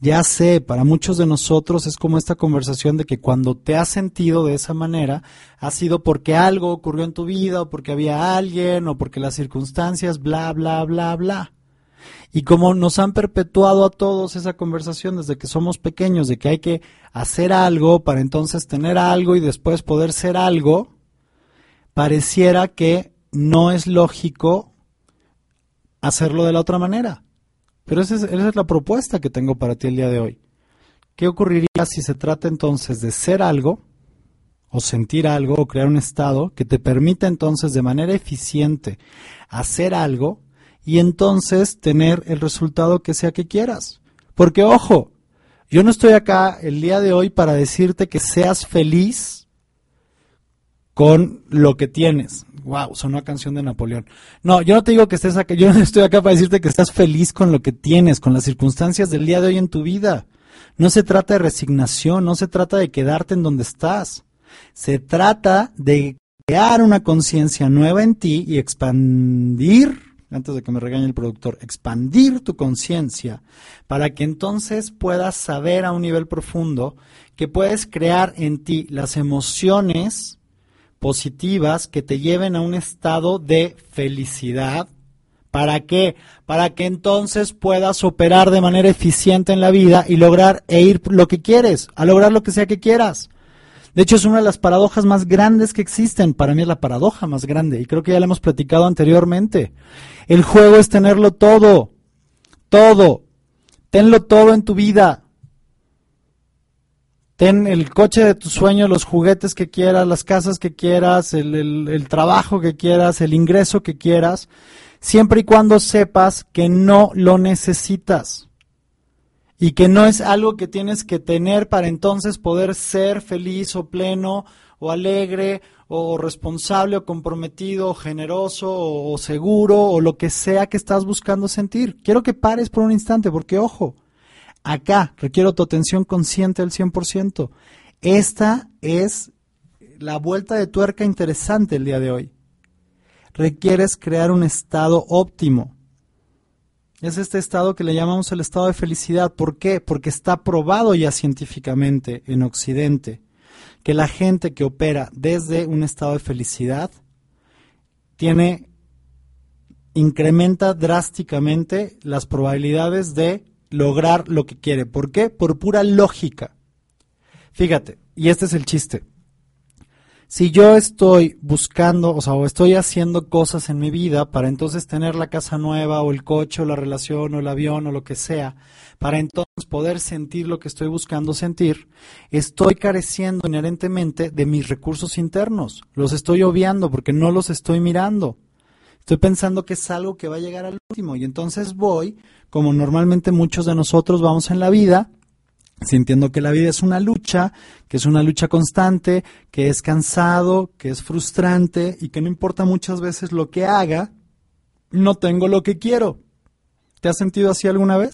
Ya sé, para muchos de nosotros es como esta conversación de que cuando te has sentido de esa manera, ha sido porque algo ocurrió en tu vida, o porque había alguien, o porque las circunstancias, bla, bla, bla, bla. Y como nos han perpetuado a todos esa conversación desde que somos pequeños, de que hay que hacer algo para entonces tener algo y después poder ser algo, pareciera que no es lógico hacerlo de la otra manera. Pero esa es, esa es la propuesta que tengo para ti el día de hoy. ¿Qué ocurriría si se trata entonces de ser algo, o sentir algo, o crear un estado que te permita entonces de manera eficiente hacer algo y entonces tener el resultado que sea que quieras? Porque ojo, yo no estoy acá el día de hoy para decirte que seas feliz con lo que tienes. Wow, sonó a canción de Napoleón. No, yo no te digo que estés acá, yo no estoy acá para decirte que estás feliz con lo que tienes, con las circunstancias del día de hoy en tu vida. No se trata de resignación, no se trata de quedarte en donde estás. Se trata de crear una conciencia nueva en ti y expandir, antes de que me regañe el productor, expandir tu conciencia para que entonces puedas saber a un nivel profundo que puedes crear en ti las emociones positivas que te lleven a un estado de felicidad. ¿Para qué? Para que entonces puedas operar de manera eficiente en la vida y lograr e ir lo que quieres, a lograr lo que sea que quieras. De hecho, es una de las paradojas más grandes que existen. Para mí es la paradoja más grande y creo que ya la hemos platicado anteriormente. El juego es tenerlo todo, todo. Tenlo todo en tu vida. Ten el coche de tus sueños, los juguetes que quieras, las casas que quieras, el, el, el, trabajo que quieras, el ingreso que quieras, siempre y cuando sepas que no lo necesitas y que no es algo que tienes que tener para entonces poder ser feliz o pleno o alegre o responsable o comprometido o generoso o, o seguro o lo que sea que estás buscando sentir. Quiero que pares por un instante porque ojo, Acá requiero tu atención consciente al 100%. Esta es la vuelta de tuerca interesante el día de hoy. Requieres crear un estado óptimo. Es este estado que le llamamos el estado de felicidad. ¿Por qué? Porque está probado ya científicamente en Occidente que la gente que opera desde un estado de felicidad tiene incrementa drásticamente las probabilidades de lograr lo que quiere. ¿Por qué? Por pura lógica. Fíjate, y este es el chiste. Si yo estoy buscando, o sea, o estoy haciendo cosas en mi vida para entonces tener la casa nueva, o el coche, o la relación, o el avión, o lo que sea, para entonces poder sentir lo que estoy buscando sentir, estoy careciendo inherentemente de mis recursos internos. Los estoy obviando porque no los estoy mirando. Estoy pensando que es algo que va a llegar al último y entonces voy, como normalmente muchos de nosotros vamos en la vida, sintiendo que la vida es una lucha, que es una lucha constante, que es cansado, que es frustrante y que no importa muchas veces lo que haga, no tengo lo que quiero. ¿Te has sentido así alguna vez?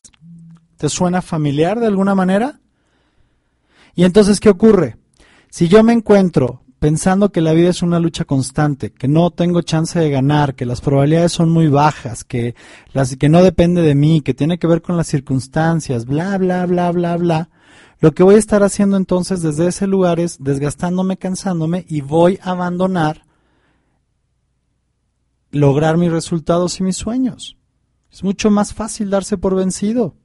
¿Te suena familiar de alguna manera? Y entonces, ¿qué ocurre? Si yo me encuentro pensando que la vida es una lucha constante, que no tengo chance de ganar, que las probabilidades son muy bajas, que, las, que no depende de mí, que tiene que ver con las circunstancias, bla, bla, bla, bla, bla, lo que voy a estar haciendo entonces desde ese lugar es desgastándome, cansándome y voy a abandonar lograr mis resultados y mis sueños. Es mucho más fácil darse por vencido.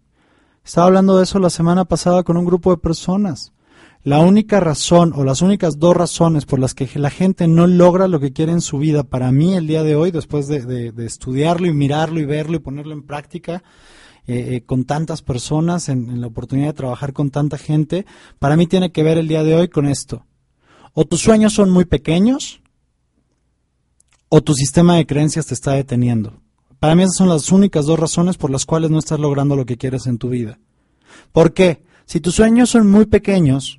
Estaba hablando de eso la semana pasada con un grupo de personas. La única razón o las únicas dos razones por las que la gente no logra lo que quiere en su vida, para mí el día de hoy, después de, estudiarlo y mirarlo y verlo y ponerlo en práctica eh, eh, con tantas personas, en la oportunidad de trabajar con tanta gente, para mí tiene que ver el día de hoy con esto. O tus sueños son muy pequeños, o tu sistema de creencias te está deteniendo. Para mí esas son las únicas dos razones por las cuales no estás logrando lo que quieres en tu vida. ¿Por qué? Si tus sueños son muy pequeños,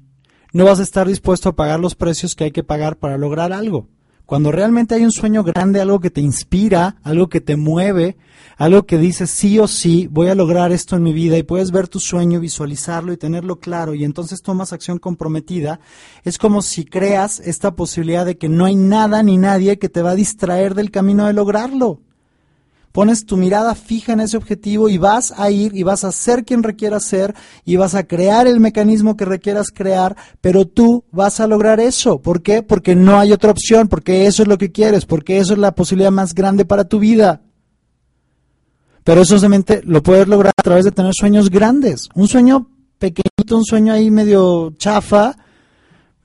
no vas a estar dispuesto a pagar los precios que hay que pagar para lograr algo. Cuando realmente hay un sueño grande, algo que te inspira, algo que te mueve, algo que dices sí o sí, voy a lograr esto en mi vida y puedes ver tu sueño, visualizarlo y tenerlo claro y entonces tomas acción comprometida, es como si creas esta posibilidad de que no hay nada ni nadie que te va a distraer del camino de lograrlo pones tu mirada fija en ese objetivo y vas a ir y vas a ser quien requieras ser y vas a crear el mecanismo que requieras crear, pero tú vas a lograr eso. ¿Por qué? Porque no hay otra opción, porque eso es lo que quieres, porque eso es la posibilidad más grande para tu vida. Pero eso solamente lo puedes lograr a través de tener sueños grandes. Un sueño pequeñito, un sueño ahí medio chafa,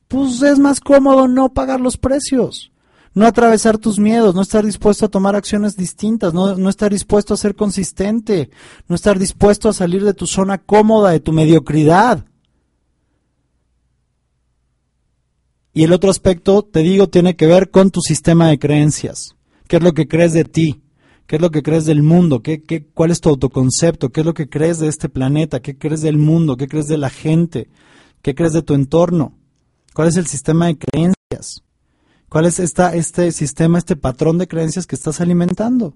pues es más cómodo no pagar los precios no atravesar tus miedos, no estar dispuesto a tomar acciones distintas, no, no, estar dispuesto a ser consistente, no estar dispuesto a salir de tu zona cómoda, de tu mediocridad. Y el otro aspecto, te digo, tiene que ver con tu sistema de creencias. ¿Qué es lo que crees de ti? ¿Qué es lo que crees del mundo? ¿Qué, qué, ¿Cuál es tu autoconcepto? ¿Qué es lo que crees de este planeta? ¿Qué crees del mundo? ¿Qué crees de la gente? ¿Qué crees de tu entorno? ¿Cuál es el sistema de creencias? ¿Cuál es esta, este sistema, este patrón de creencias que estás alimentando?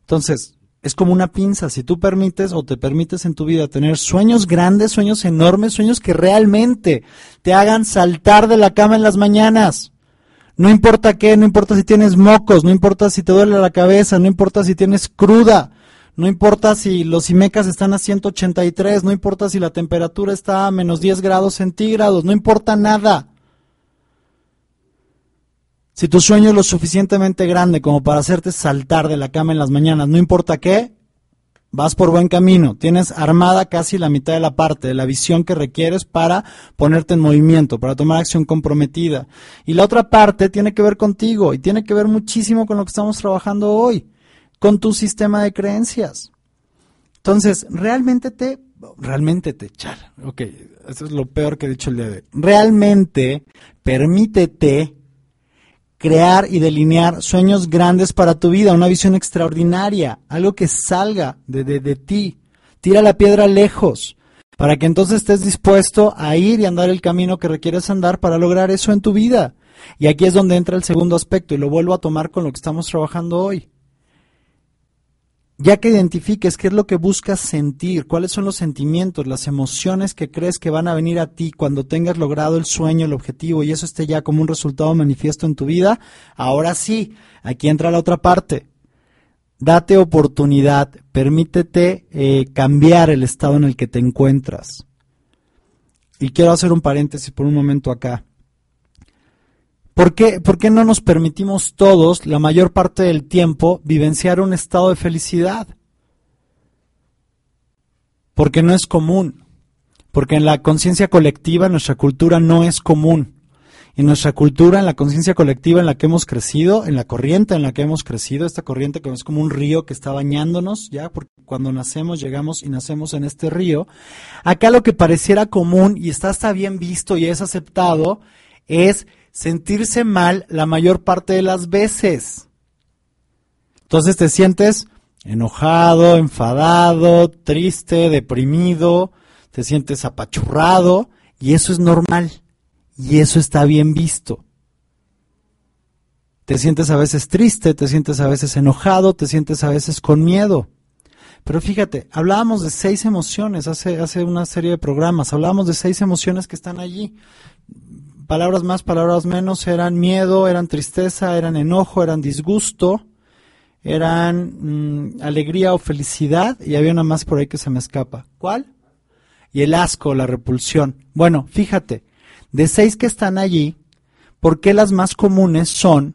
Entonces, es como una pinza. Si tú permites o te permites en tu vida tener sueños grandes, sueños enormes, sueños que realmente te hagan saltar de la cama en las mañanas. No importa qué, no importa si tienes mocos, no importa si te duele la cabeza, no importa si tienes cruda, no importa si los IMECAS están a 183, no importa si la temperatura está a menos 10 grados centígrados, no importa nada. Si tu sueño es lo suficientemente grande como para hacerte saltar de la cama en las mañanas, no importa qué, vas por buen camino. Tienes armada casi la mitad de la parte de la visión que requieres para ponerte en movimiento, para tomar acción comprometida. Y la otra parte tiene que ver contigo y tiene que ver muchísimo con lo que estamos trabajando hoy, con tu sistema de creencias. Entonces, realmente te, realmente te echar. Ok, eso es lo peor que he dicho el día de hoy. Realmente permítete crear y delinear sueños grandes para tu vida, una visión extraordinaria, algo que salga de, de, ti. Tira la piedra lejos, para que entonces estés dispuesto a ir y andar el camino que requieres andar para lograr eso en tu vida. Y aquí es donde entra el segundo aspecto y lo vuelvo a tomar con lo que estamos trabajando hoy ya que identifiques qué es lo que buscas sentir, cuáles son los sentimientos, las emociones que crees que van a venir a ti cuando tengas logrado el sueño, el objetivo y eso esté ya como un resultado manifiesto en tu vida, ahora sí, aquí entra la otra parte. Date oportunidad, permítete eh, cambiar el estado en el que te encuentras. Y quiero hacer un paréntesis por un momento acá. ¿Por qué, ¿Por qué, no nos permitimos todos, la mayor parte del tiempo, vivenciar un estado de felicidad? Porque no es común. Porque en la conciencia colectiva, nuestra cultura no es común. En nuestra cultura, en la conciencia colectiva en la que hemos crecido, en la corriente en la que hemos crecido, esta corriente que es como un río que está bañándonos, ya, porque cuando nacemos llegamos y nacemos en este río, acá lo que pareciera común y está hasta bien visto y es aceptado es sentirse mal la mayor parte de las veces. Entonces te sientes enojado, enfadado, triste, deprimido, te sientes apachurrado y eso es normal y eso está bien visto. Te sientes a veces triste, te sientes a veces enojado, te sientes a veces con miedo. Pero fíjate, hablábamos de seis emociones hace, hace una serie de programas, hablábamos de seis emociones que están allí. Palabras más, palabras menos, eran miedo, eran tristeza, eran enojo, eran disgusto, eran mm, alegría o felicidad, y había una más por ahí que se me escapa. ¿Cuál? Y el asco, la repulsión. Bueno, fíjate, de seis que están allí, ¿por qué las más comunes son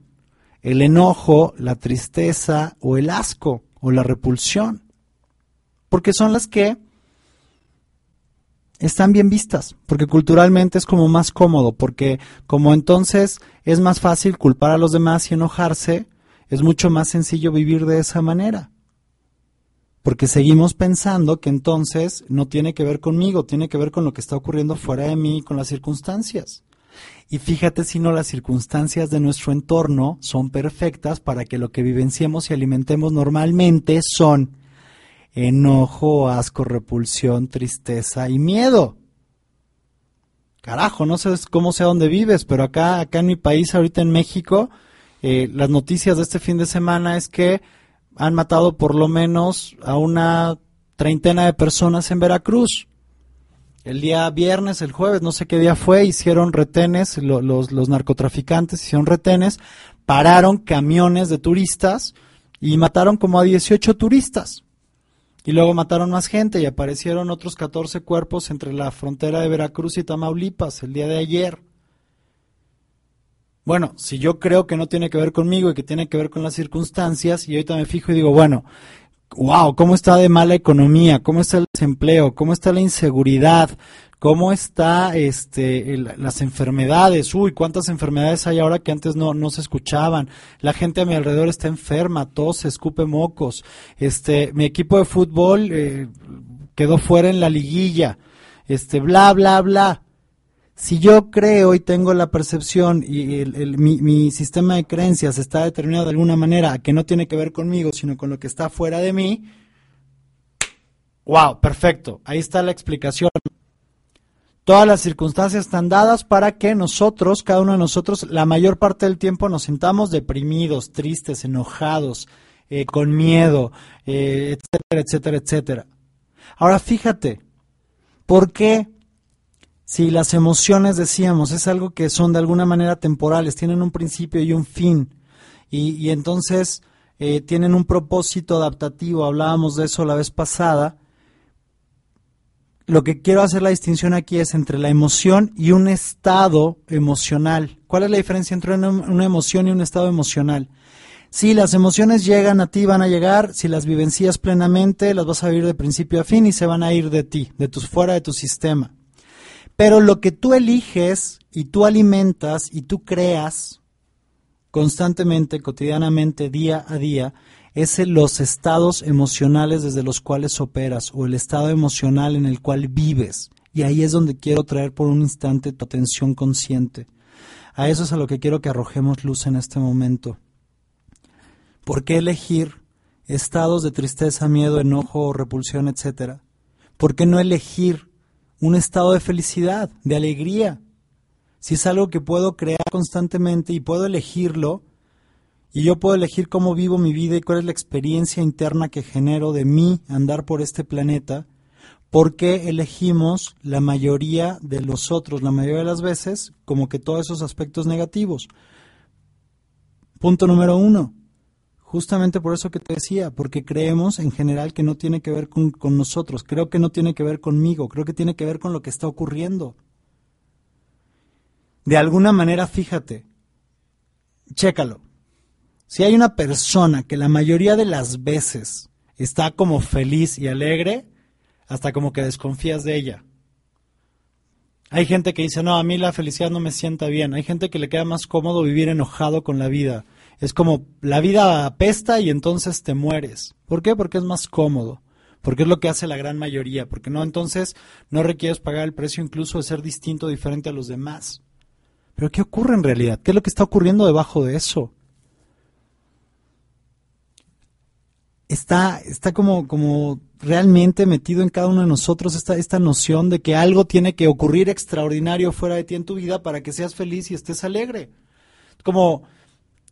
el enojo, la tristeza o el asco o la repulsión? Porque son las que están bien vistas, porque culturalmente es como más cómodo, porque como entonces es más fácil culpar a los demás y enojarse, es mucho más sencillo vivir de esa manera. Porque seguimos pensando que entonces no tiene que ver conmigo, tiene que ver con lo que está ocurriendo fuera de mí, con las circunstancias. Y fíjate si no las circunstancias de nuestro entorno son perfectas para que lo que vivenciemos y alimentemos normalmente son enojo, asco, repulsión, tristeza y miedo. Carajo, no sé cómo sé dónde vives, pero acá, acá en mi país, ahorita en México, eh, las noticias de este fin de semana es que han matado por lo menos a una treintena de personas en Veracruz. El día viernes, el jueves, no sé qué día fue, hicieron retenes, los, los narcotraficantes hicieron retenes, pararon camiones de turistas y mataron como a 18 turistas. Y luego mataron más gente y aparecieron otros 14 cuerpos entre la frontera de Veracruz y Tamaulipas el día de ayer. Bueno, si yo creo que no tiene que ver conmigo y que tiene que ver con las circunstancias, y ahorita me fijo y digo, bueno, wow, ¿cómo está de mala economía? ¿Cómo está el desempleo? ¿Cómo está la inseguridad? ¿Cómo está este, las enfermedades? Uy, ¿cuántas enfermedades hay ahora que antes no, no se escuchaban? La gente a mi alrededor está enferma, tose, escupe mocos. Este, mi equipo de fútbol eh, quedó fuera en la liguilla. Este, bla, bla, bla. Si yo creo y tengo la percepción y mi, mi, sistema de creencias está determinado de alguna manera que no tiene que ver conmigo, sino con lo que está fuera de mí, wow, perfecto, ahí está la explicación. Todas las circunstancias están dadas para que nosotros, cada uno de nosotros, la mayor parte del tiempo nos sintamos deprimidos, tristes, enojados, eh, con miedo, eh, etcétera, etcétera, etcétera. Ahora fíjate, ¿por qué si las emociones, decíamos, es algo que son de alguna manera temporales, tienen un principio y un fin, y, entonces eh, tienen un propósito adaptativo, hablábamos de eso la vez pasada, lo que quiero hacer la distinción aquí es entre la emoción y un estado emocional. ¿Cuál es la diferencia entre una, emoción y un estado emocional? Si las emociones llegan a ti, van a llegar, si las vivencias plenamente, las vas a vivir de principio a fin y se van a ir de ti, de tus fuera de tu sistema. Pero lo que tú eliges y tú alimentas y tú creas constantemente, cotidianamente, día a día, es los estados emocionales desde los cuales operas o el estado emocional en el cual vives. Y ahí es donde quiero traer por un instante tu atención consciente. A eso es a lo que quiero que arrojemos luz en este momento. ¿Por qué elegir estados de tristeza, miedo, enojo, repulsión, etcétera? ¿Por qué no elegir un estado de felicidad, de alegría. Si es algo que puedo crear constantemente y puedo elegirlo, y yo puedo elegir cómo vivo mi vida y cuál es la experiencia interna que genero de mí andar por este planeta, ¿por qué elegimos la mayoría de los otros, la mayoría de las veces, como que todos esos aspectos negativos? Punto número uno. Justamente por eso que te decía, porque creemos en general que no tiene que ver con, nosotros, creo que no tiene que ver conmigo, creo que tiene que ver con lo que está ocurriendo. De alguna manera, fíjate, chécalo. Si hay una persona que la mayoría de las veces está como feliz y alegre, hasta como que desconfías de ella. Hay gente que dice, no, a mí la felicidad no me sienta bien. Hay gente que le queda más cómodo vivir enojado con la vida. Es como la vida apesta y entonces te mueres. ¿Por qué? Porque es más cómodo. Porque es lo que hace la gran mayoría. Porque no, entonces no requieres pagar el precio incluso de ser distinto, diferente a los demás. Pero ¿qué ocurre en realidad? ¿Qué es lo que está ocurriendo debajo de eso? Está, está como, como realmente metido en cada uno de nosotros esta, esta noción de que algo tiene que ocurrir extraordinario fuera de ti en tu vida para que seas feliz y estés alegre. Como,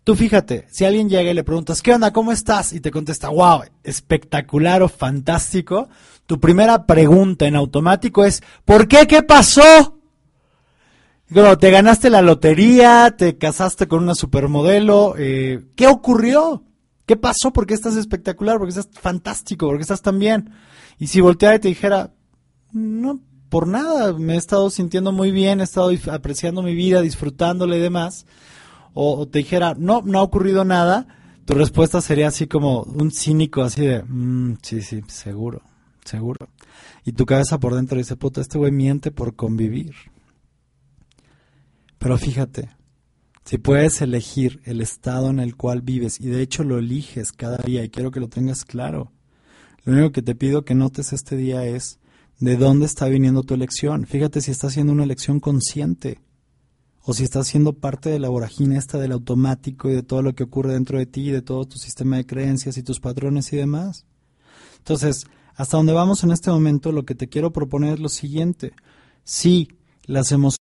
Tú fíjate, si alguien llega y le preguntas, ¿qué onda? ¿Cómo estás? Y te contesta, wow, espectacular o fantástico. Tu primera pregunta en automático es, ¿por qué? ¿Qué pasó? Digo, te ganaste la lotería, te casaste con una supermodelo, eh, ¿qué ocurrió? ¿Qué pasó? ¿Por qué estás espectacular? ¿Por qué estás fantástico? ¿Por qué estás tan bien? Y si volteara y te dijera, no, por nada, me he estado sintiendo muy bien, he estado apreciando mi vida, disfrutándola y demás, o, o te dijera, no, no ha ocurrido nada, tu respuesta sería así como un cínico, así de, "Mm, sí, sí, seguro, seguro. Y tu cabeza por dentro dice, puta, este güey miente por convivir. Pero fíjate, si puedes elegir el estado en el cual vives, y de hecho lo eliges cada día, y quiero que lo tengas claro, lo único que te pido que notes este día es de dónde está viniendo tu elección. Fíjate si estás haciendo una elección consciente o si estás siendo parte de la vorágine esta del automático y de todo lo que ocurre dentro de ti, de todo tu sistema de creencias y tus patrones y demás. Entonces, hasta donde vamos en este momento, lo que te quiero proponer es lo siguiente. Si las emociones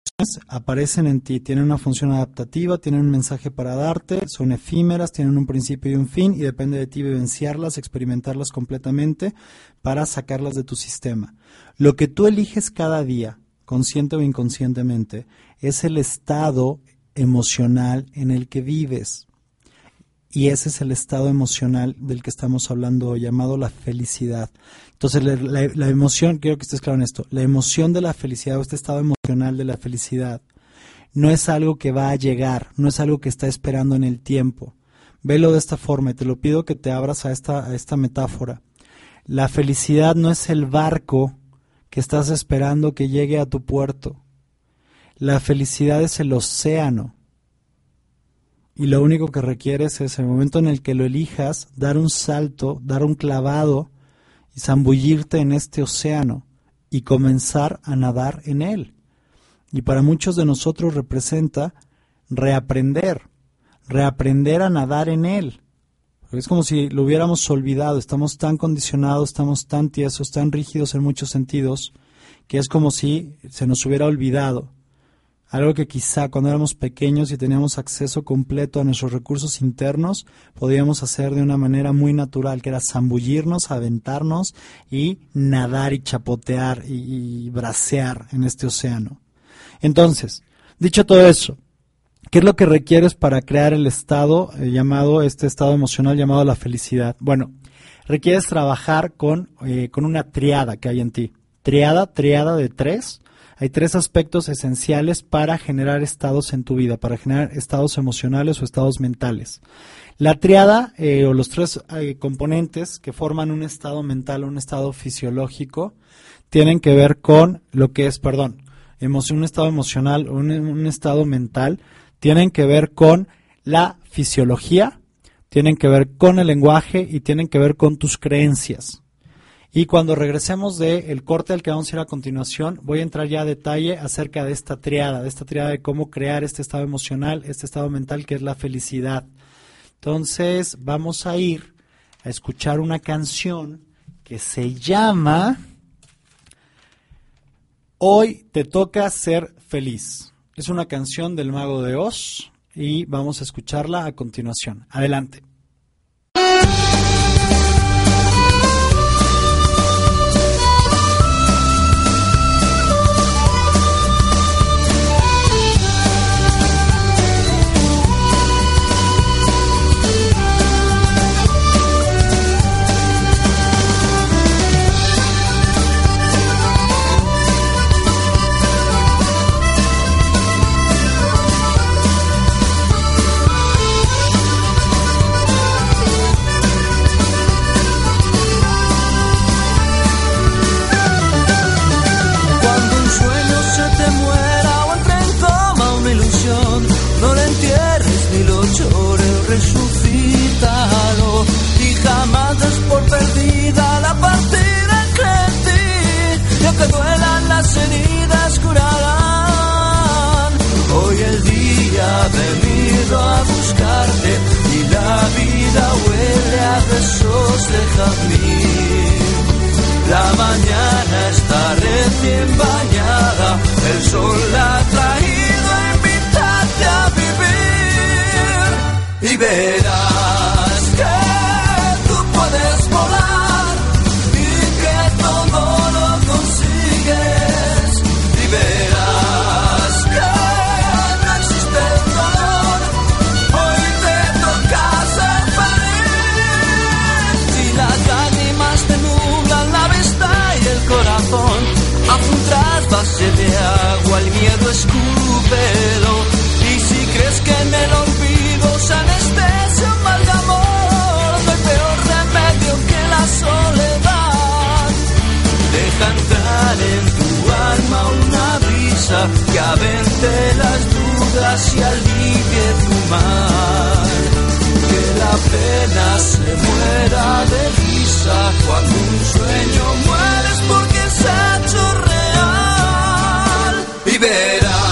aparecen en ti, tienen una función adaptativa, tienen un mensaje para darte, son efímeras, tienen un principio y un fin y depende de ti vivenciarlas, experimentarlas completamente para sacarlas de tu sistema. Lo que tú eliges cada día, consciente o inconscientemente, es el estado emocional en el que vives. Y ese es el estado emocional del que estamos hablando llamado la felicidad. Entonces, la, la- la emoción, quiero que estés claro en esto, la emoción de la felicidad o este estado emocional de la felicidad no es algo que va a llegar, no es algo que está esperando en el tiempo. Velo de esta forma y te lo pido que te abras a esta, a esta metáfora. La felicidad no es el barco que estás esperando que llegue a tu puerto. La felicidad es el océano. Y lo único que requieres es el momento en el que lo elijas, dar un salto, dar un clavado y zambullirte en este océano y comenzar a nadar en él. Y para muchos de nosotros representa reaprender, reaprender a nadar en él. Es como si lo hubiéramos olvidado, estamos tan condicionados, estamos tan tiesos, tan rígidos en muchos sentidos, que es como si se nos hubiera olvidado. Algo que quizá cuando éramos pequeños y teníamos acceso completo a nuestros recursos internos, podíamos hacer de una manera muy natural, que era zambullirnos, aventarnos y nadar y chapotear y, y bracear en este océano. Entonces, dicho todo eso, ¿qué es lo que requieres para crear el estado eh, llamado, este estado emocional llamado la felicidad? Bueno, requieres trabajar con, eh, con una triada que hay en ti. Triada, triada de tres. Hay tres aspectos esenciales para generar estados en tu vida, para generar estados emocionales o estados mentales. La triada eh, o los tres eh, componentes que forman un estado mental, un estado fisiológico, tienen que ver con lo que es, perdón, emoción, un estado emocional o un estado mental, tienen que ver con la fisiología, tienen que ver con el lenguaje y tienen que ver con tus creencias. Y cuando regresemos del corte al que vamos a ir a continuación, voy a entrar ya a detalle acerca de esta triada, de esta triada de cómo crear este estado emocional, este estado mental que es la felicidad. Entonces, vamos a ir a escuchar una canción que se llama Hoy te toca ser feliz. Es una canción del Mago de Oz y vamos a escucharla a continuación. Adelante. De. La mañana está recién bañada, el sol la ha traído a invitarte a vivir. verás en tu alma una brisa que avente las dudas y alivie tu mal. Que la pena se muera de risa cuando un sueño mueres porque se ha hecho real. Y verás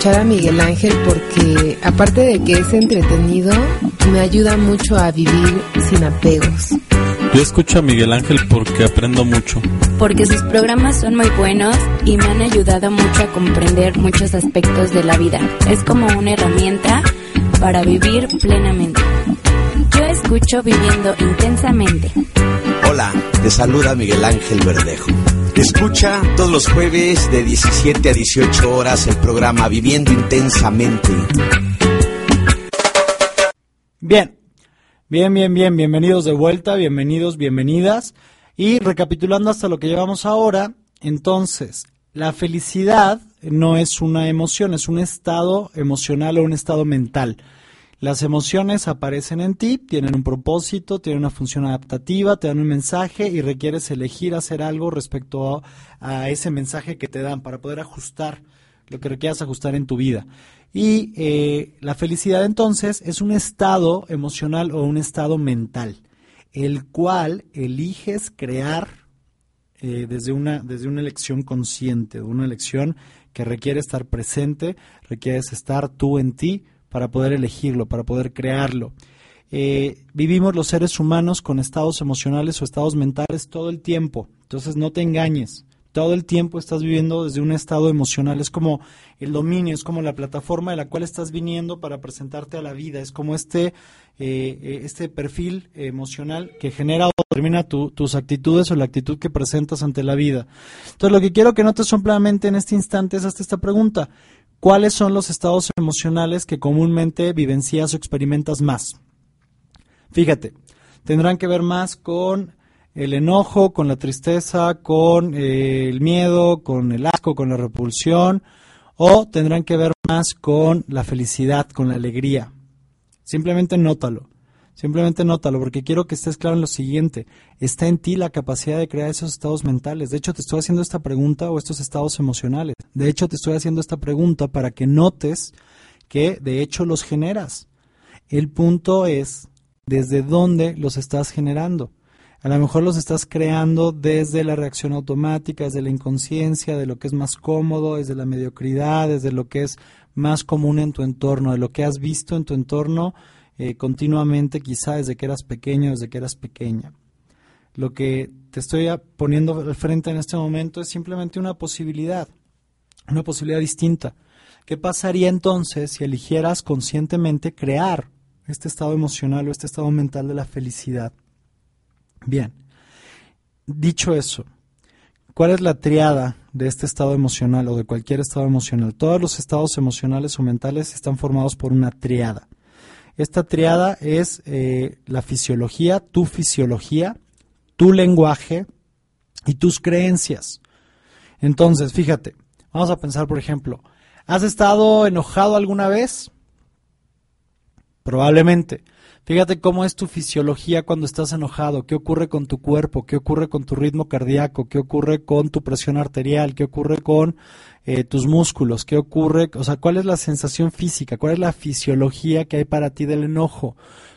escuchar a Miguel Ángel porque, aparte de que es entretenido, me ayuda mucho a vivir sin apegos. Yo escucho a Miguel Ángel porque aprendo mucho. porque sus programas son muy buenos y me han ayudado mucho a comprender muchos aspectos de la vida. Es como una herramienta para vivir plenamente. Yo escucho viviendo intensamente. Hola, te saluda Miguel Ángel Verdejo. Escucha todos los jueves de 17 a 18 horas el programa Viviendo Intensamente. Bien, bien, bien, bien, bienvenidos de vuelta, bienvenidos, bienvenidas. Y recapitulando hasta lo que llevamos ahora, entonces, la felicidad no es una emoción, es un estado emocional o un estado mental. Las emociones aparecen en ti, tienen un propósito, tienen una función adaptativa, te dan un mensaje y requieres elegir hacer algo respecto a, ese mensaje que te dan para poder ajustar lo que requieras ajustar en tu vida. Y eh, la felicidad entonces es un estado emocional o un estado mental, el cual eliges crear eh, desde, una, desde una elección consciente, una elección que requiere estar presente, requieres estar tú en ti para poder elegirlo, para poder crearlo. Eh, vivimos los seres humanos con estados emocionales o estados mentales todo el tiempo, entonces no te engañes. Todo el tiempo estás viviendo desde un estado emocional, es como el dominio, es como la plataforma de la cual estás viniendo para presentarte a la vida, es como este, eh, eh, este perfil emocional que genera o determina tu- tus actitudes o la actitud que presentas ante la vida. Entonces lo que quiero que notes simplemente en este instante es hasta esta pregunta. ¿Cuáles son los estados emocionales que comúnmente vivencias o experimentas más? Fíjate, tendrán que ver más con el enojo, con la tristeza, con eh, el miedo, con el asco, con la repulsión, o tendrán que ver más con la felicidad, con la alegría. Simplemente nótalo. Simplemente nótalo, porque quiero que estés claro en lo siguiente. Está en ti la capacidad de crear esos estados mentales. De hecho, te estoy haciendo esta pregunta o estos estados emocionales. De hecho, te estoy haciendo esta pregunta para que notes que de hecho los generas. El punto es desde dónde los estás generando. A lo mejor los estás creando desde la reacción automática, desde la inconsciencia, de lo que es más cómodo, desde la mediocridad, desde lo que es más común en tu entorno, de lo que has visto en tu entorno eh, continuamente, quizá desde que eras pequeño, desde que eras pequeña. Lo que te estoy poniendo al frente en este momento es simplemente una posibilidad, una posibilidad distinta. ¿Qué pasaría entonces si eligieras conscientemente crear este estado emocional o este estado mental de la felicidad? Bien, dicho eso, ¿cuál es la triada de este estado emocional o de cualquier estado emocional? Todos los estados emocionales o mentales están formados por una triada. Esta triada es eh, la fisiología, tu fisiología, tu lenguaje y tus creencias. Entonces, fíjate, vamos a pensar, por ejemplo, ¿has estado enojado alguna vez? Probablemente. Fíjate cómo es tu fisiología cuando estás enojado, qué ocurre con tu cuerpo, qué ocurre con tu ritmo cardíaco, qué ocurre con tu presión arterial, qué ocurre con eh, tus músculos, qué ocurre, o sea, cuál es la sensación física, cuál es la fisiología que hay para ti del enojo.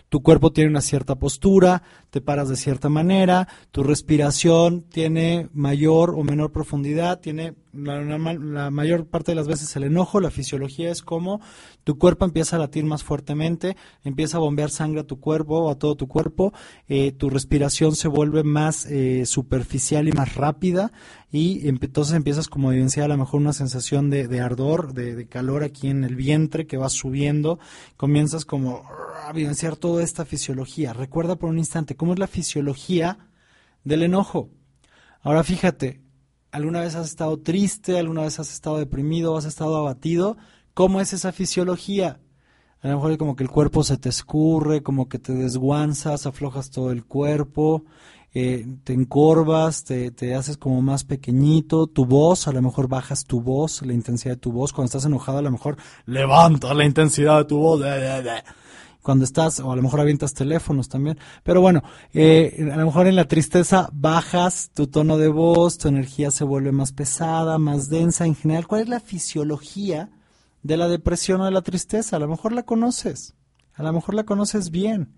Tu cuerpo tiene una cierta postura, te paras de cierta manera, tu respiración tiene mayor o menor profundidad, tiene la, mayor parte de las veces el enojo, la fisiología es como tu cuerpo empieza a latir más fuertemente, empieza a bombear sangre a tu cuerpo a todo tu cuerpo, eh, tu respiración se vuelve más eh, superficial y más rápida y entonces empiezas como a evidenciar a lo mejor una sensación de, ardor, de, de, calor aquí en el vientre que va subiendo, comienzas como a evidenciar toda esta fisiología. Recuerda por un instante cómo es la fisiología del enojo. Ahora fíjate, ¿alguna vez has estado triste? ¿Alguna vez has estado deprimido? ¿Has estado abatido? ¿Cómo es esa fisiología? A lo mejor como que el cuerpo se te escurre, como que te desguanzas, aflojas todo el cuerpo, eh, te encorvas, te, te, haces como más pequeñito, tu voz, a lo mejor bajas tu voz, la intensidad de tu voz, cuando estás enojado a lo mejor levanta la intensidad de tu voz, cuando estás, o a lo mejor avientas teléfonos también, pero bueno, eh, a lo mejor en la tristeza bajas tu tono de voz, tu energía se vuelve más pesada, más densa, en general, ¿cuál es la fisiología de la depresión o de la tristeza? A lo mejor la conoces, a lo mejor la conoces bien.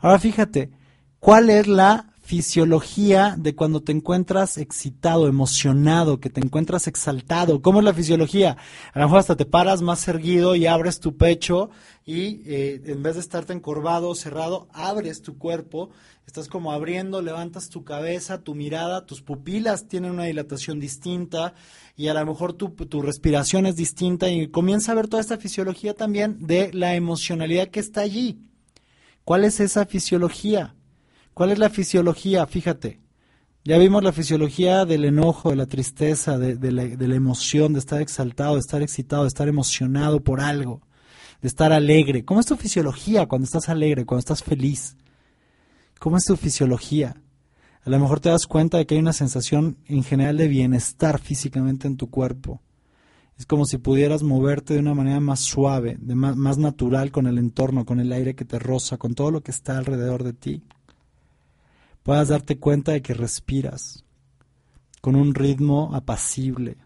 Ahora fíjate, ¿cuál es la fisiología de cuando te encuentras excitado, emocionado, que te encuentras exaltado. ¿Cómo es la fisiología? A lo mejor hasta te paras más erguido y abres tu pecho y eh, en vez de estarte encorvado o cerrado, abres tu cuerpo, estás como abriendo, levantas tu cabeza, tu mirada, tus pupilas tienen una dilatación distinta y a lo mejor tu, tu respiración es distinta y comienza a ver toda esta fisiología también de la emocionalidad que está allí. ¿Cuál es esa fisiología? ¿Cuál es la fisiología? Fíjate, ya vimos la fisiología del enojo, de la tristeza, de, la, emoción, de estar exaltado, de estar excitado, de estar emocionado por algo, de estar alegre. ¿Cómo es tu fisiología cuando estás alegre, cuando estás feliz? ¿Cómo es tu fisiología? A lo mejor te das cuenta de que hay una sensación en general de bienestar físicamente en tu cuerpo. Es como si pudieras moverte de una manera más suave, de más natural con el entorno, con el aire que te roza, con todo lo que está alrededor de ti puedas darte cuenta de que respiras con un ritmo apacible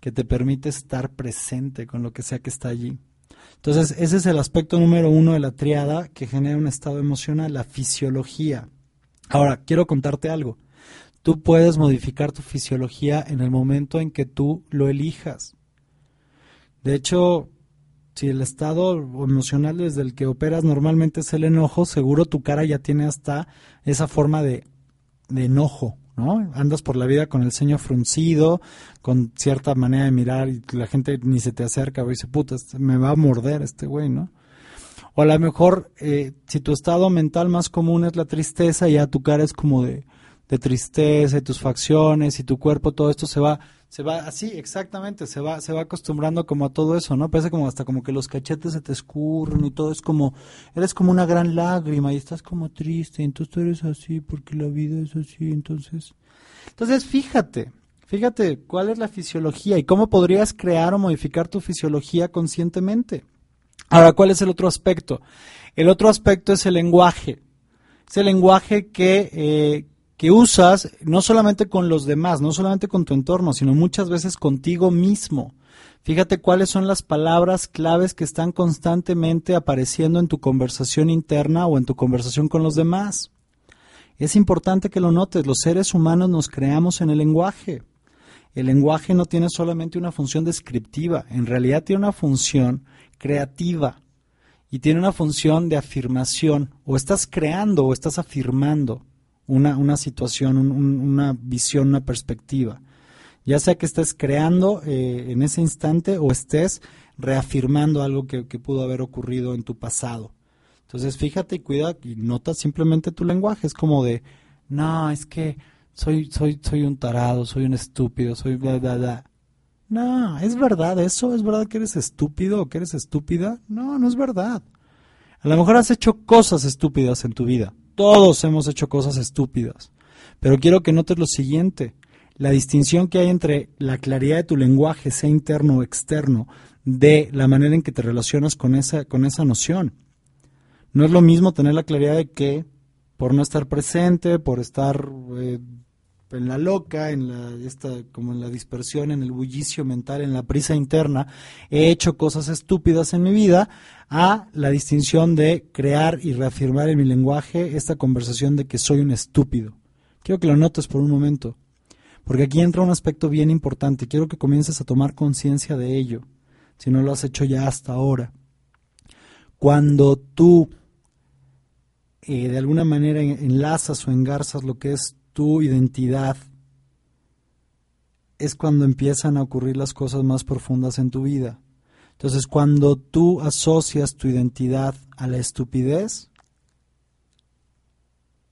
que te permite estar presente con lo que sea que está allí. Entonces, ese es el aspecto número uno de la triada que genera un estado emocional, la fisiología. Ahora, quiero contarte algo. Tú puedes modificar tu fisiología en el momento en que tú lo elijas. De hecho, si el estado emocional desde el que operas normalmente es el enojo, seguro tu cara ya tiene hasta esa forma de, enojo, ¿no? Andas por la vida con el ceño fruncido, con cierta manera de mirar y la gente ni se te acerca y dice, puta, este me va a morder este güey, ¿no? O a lo mejor, eh, si tu estado mental más común es la tristeza, ya tu cara es como de, de tristeza y tus facciones y tu cuerpo, todo esto se va Se va así, exactamente, se va, se va acostumbrando como a todo eso, ¿no? Parece como hasta como que los cachetes se te escurren y todo es como, eres como una gran lágrima y estás como triste, entonces tú eres así porque la vida es así, entonces. Entonces, fíjate, fíjate cuál es la fisiología y cómo podrías crear o modificar tu fisiología conscientemente. Ahora, ¿cuál es el otro aspecto? El otro aspecto es el lenguaje. Es el lenguaje que, eh, que usas no solamente con los demás, no solamente con tu entorno, sino muchas veces contigo mismo. Fíjate cuáles son las palabras claves que están constantemente apareciendo en tu conversación interna o en tu conversación con los demás. Es importante que lo notes, los seres humanos nos creamos en el lenguaje. El lenguaje no tiene solamente una función descriptiva, en realidad tiene una función creativa y tiene una función de afirmación. O estás creando o estás afirmando una, una situación, una visión, una perspectiva. Ya sea que estés creando eh, en ese instante o estés reafirmando algo que, que, pudo haber ocurrido en tu pasado. Entonces fíjate y cuida y nota simplemente tu lenguaje. Es como de, no, es que soy, soy, soy un tarado, soy un estúpido, soy bla, bla, bla. No, ¿es verdad eso? ¿Es verdad que eres estúpido o que eres estúpida? No, no es verdad. A lo mejor has hecho cosas estúpidas en tu vida. Todos hemos hecho cosas estúpidas. Pero quiero que notes lo siguiente. La distinción que hay entre la claridad de tu lenguaje, sea interno o externo, de la manera en que te relacionas con esa, con esa noción. No es lo mismo tener la claridad de que por no estar presente, por estar eh, en la loca, en la esta, como en la dispersión, en el bullicio mental, en la prisa interna, he hecho cosas estúpidas en mi vida, a la distinción de crear y reafirmar en mi lenguaje esta conversación de que soy un estúpido. Quiero que lo notes por un momento, porque aquí entra un aspecto bien importante. Quiero que comiences a tomar conciencia de ello, si no lo has hecho ya hasta ahora. Cuando tú eh, de alguna manera enlazas o engarzas lo que es tu identidad, es cuando empiezan a ocurrir las cosas más profundas en tu vida. Entonces, cuando tú asocias tu identidad a la estupidez,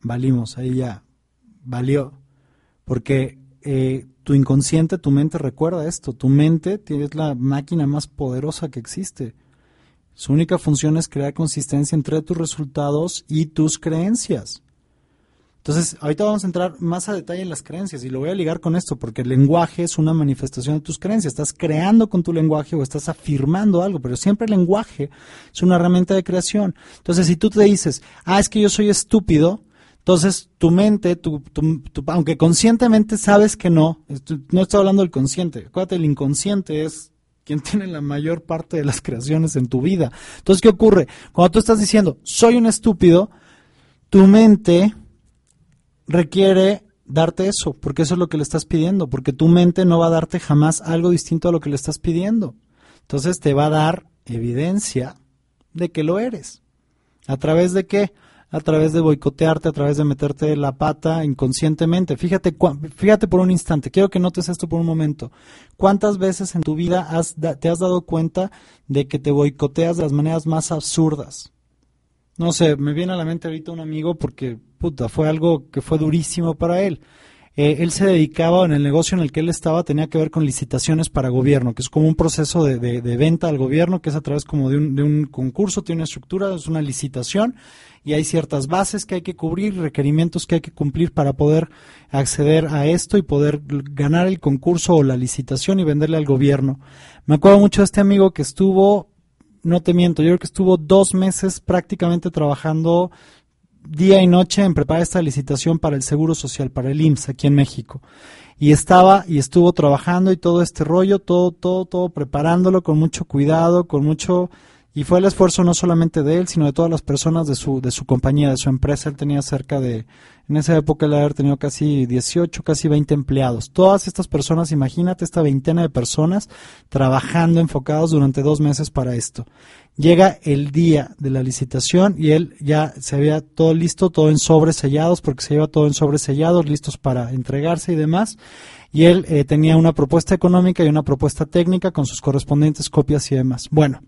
valimos, ahí ya, valió. Porque eh, tu inconsciente, tu mente recuerda esto, tu mente es la máquina más poderosa que existe. Su única función es crear consistencia entre tus resultados y tus creencias. Entonces, ahorita vamos a entrar más a detalle en las creencias y lo voy a ligar con esto, porque el lenguaje es una manifestación de tus creencias. Estás creando con tu lenguaje o estás afirmando algo, pero siempre el lenguaje es una herramienta de creación. Entonces, si tú te dices, ah, es que yo soy estúpido, entonces tu mente, tu, aunque conscientemente sabes que no, no estoy hablando del consciente, acuérdate, el inconsciente es quien tiene la mayor parte de las creaciones en tu vida. Entonces, ¿qué ocurre? Cuando tú estás diciendo, soy un estúpido, tu mente requiere darte eso, porque eso es lo que le estás pidiendo, porque tu mente no va a darte jamás algo distinto a lo que le estás pidiendo. Entonces te va a dar evidencia de que lo eres. ¿A través de qué? A través de boicotearte, a través de meterte la pata inconscientemente. Fíjate, fíjate por un instante, quiero que notes esto por un momento. ¿Cuántas veces en tu vida has, te has dado cuenta de que te boicoteas de las maneras más absurdas? No sé, me viene a la mente ahorita un amigo porque puta, fue algo que fue durísimo para él. Eh, él se dedicaba, en el negocio en el que él estaba, tenía que ver con licitaciones para gobierno, que es como un proceso de, de, venta al gobierno, que es a través como de un, de un, concurso, tiene una estructura, es una licitación, y hay ciertas bases que hay que cubrir, requerimientos que hay que cumplir para poder acceder a esto y poder ganar el concurso o la licitación y venderle al gobierno. Me acuerdo mucho de este amigo que estuvo, no te miento, yo creo que estuvo dos meses prácticamente trabajando día y noche en preparar esta licitación para el Seguro Social, para el IMSS aquí en México. Y estaba y estuvo trabajando y todo este rollo, todo, todo, todo preparándolo con mucho cuidado, con mucho y fue el esfuerzo no solamente de él, sino de todas las personas de su, de su compañía, de su empresa. Él tenía cerca de, en esa época él haber tenido casi 18, casi 20 empleados. Todas estas personas, imagínate esta veintena de personas trabajando enfocados durante dos meses para esto. Llega el día de la licitación y él ya se había todo listo, todo en sobres sellados, porque se lleva todo en sobres sellados, listos para entregarse y demás. Y él eh, tenía una propuesta económica y una propuesta técnica con sus correspondientes copias y demás. Bueno,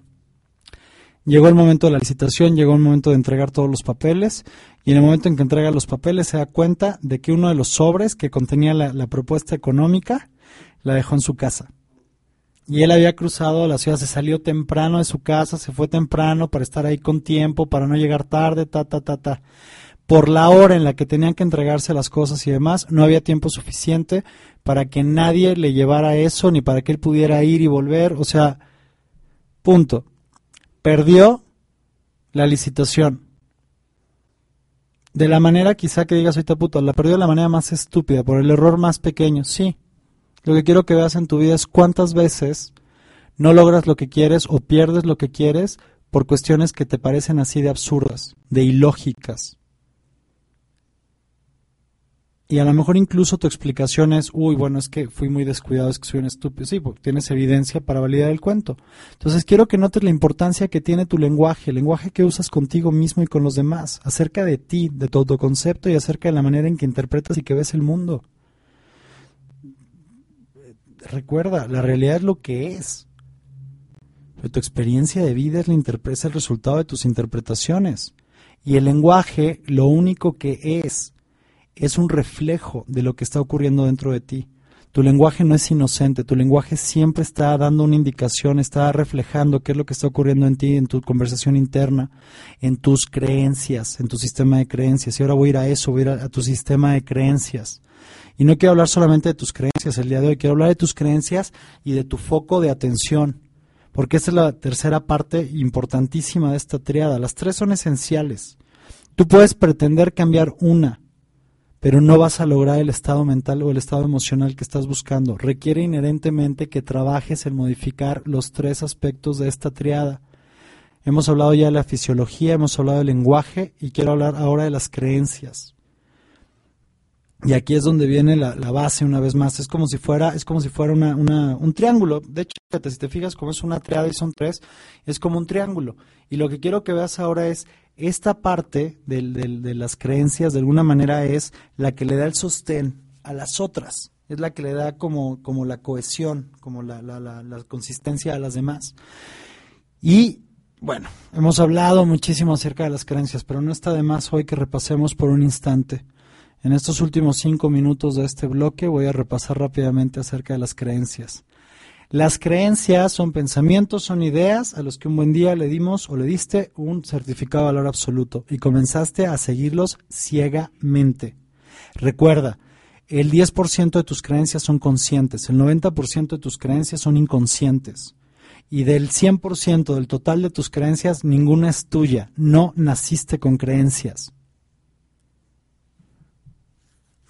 Llegó el momento de la licitación, llegó el momento de entregar todos los papeles y en el momento en que entrega los papeles se da cuenta de que uno de los sobres que contenía la, propuesta económica la dejó en su casa. Y él había cruzado la ciudad, se salió temprano de su casa, se fue temprano para estar ahí con tiempo, para no llegar tarde, ta, ta, ta, ta. Por la hora en la que tenían que entregarse las cosas y demás, no había tiempo suficiente para que nadie le llevara eso, ni para que él pudiera ir y volver. O sea, punto. Perdió la licitación. De la manera quizá que digas ahorita puto, la perdió de la manera más estúpida, por el error más pequeño, sí. Lo que quiero que veas en tu vida es cuántas veces no logras lo que quieres o pierdes lo que quieres por cuestiones que te parecen así de absurdas, de ilógicas. Y a lo mejor incluso tu explicación es, uy, bueno, es que fui muy descuidado, es que soy un estúpido. Sí, tienes evidencia para validar el cuento. Entonces quiero que notes la importancia que tiene tu lenguaje, el lenguaje que usas contigo mismo y con los demás, acerca de ti, de tu autoconcepto y acerca de la manera en que interpretas y que ves el mundo. Recuerda, la realidad es lo que es. Pero tu experiencia de vida es, la es el resultado de tus interpretaciones. Y el lenguaje, lo único que es, es un reflejo de lo que está ocurriendo dentro de ti. Tu lenguaje no es inocente, tu lenguaje siempre está dando una indicación, está reflejando qué es lo que está ocurriendo en ti, en tu conversación interna, en tus creencias, en tu sistema de creencias. Y ahora voy a ir a eso, voy a ir a, tu sistema de creencias. Y no quiero hablar solamente de tus creencias el día de hoy, quiero hablar de tus creencias y de tu foco de atención, porque esta es la tercera parte importantísima de esta triada. Las tres son esenciales. Tú puedes pretender cambiar una, pero no vas a lograr el estado mental o el estado emocional que estás buscando. Requiere inherentemente que trabajes en modificar los tres aspectos de esta triada. Hemos hablado ya de la fisiología, hemos hablado del lenguaje y quiero hablar ahora de las creencias. Y aquí es donde viene la, base una vez más. Es como si fuera, es como si fuera un triángulo. De hecho, si te fijas como es una triada y son tres, es como un triángulo. Y lo que quiero que veas ahora es esta parte de, las creencias de alguna manera es la que le da el sostén a las otras, es la que le da como, como la cohesión, como la, la, consistencia a las demás. Y bueno, hemos hablado muchísimo acerca de las creencias, pero no está de más hoy que repasemos por un instante. En estos últimos cinco minutos de este bloque voy a repasar rápidamente acerca de las creencias. Las creencias son pensamientos, son ideas a los que un buen día le dimos o le diste un certificado de valor absoluto y comenzaste a seguirlos ciegamente. Recuerda, el 10% de tus creencias son conscientes, el 90% de tus creencias son inconscientes. Y del 100% del total de tus creencias, ninguna es tuya. No naciste con creencias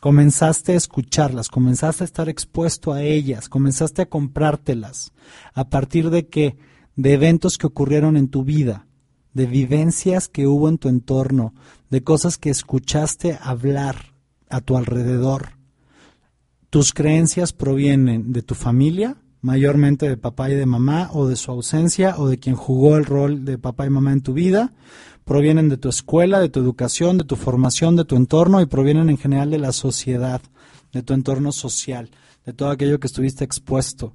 comenzaste a escucharlas, comenzaste a estar expuesto a ellas, comenzaste a comprártelas. ¿A partir de qué? De eventos que ocurrieron en tu vida, de vivencias que hubo en tu entorno, de cosas que escuchaste hablar a tu alrededor. Tus creencias provienen de tu familia, mayormente de papá y de mamá, o de su ausencia, o de quien jugó el rol de papá y mamá en tu vida, provienen de tu escuela, de tu educación, de tu formación, de tu entorno y provienen en general de la sociedad, de tu entorno social, de todo aquello que estuviste expuesto.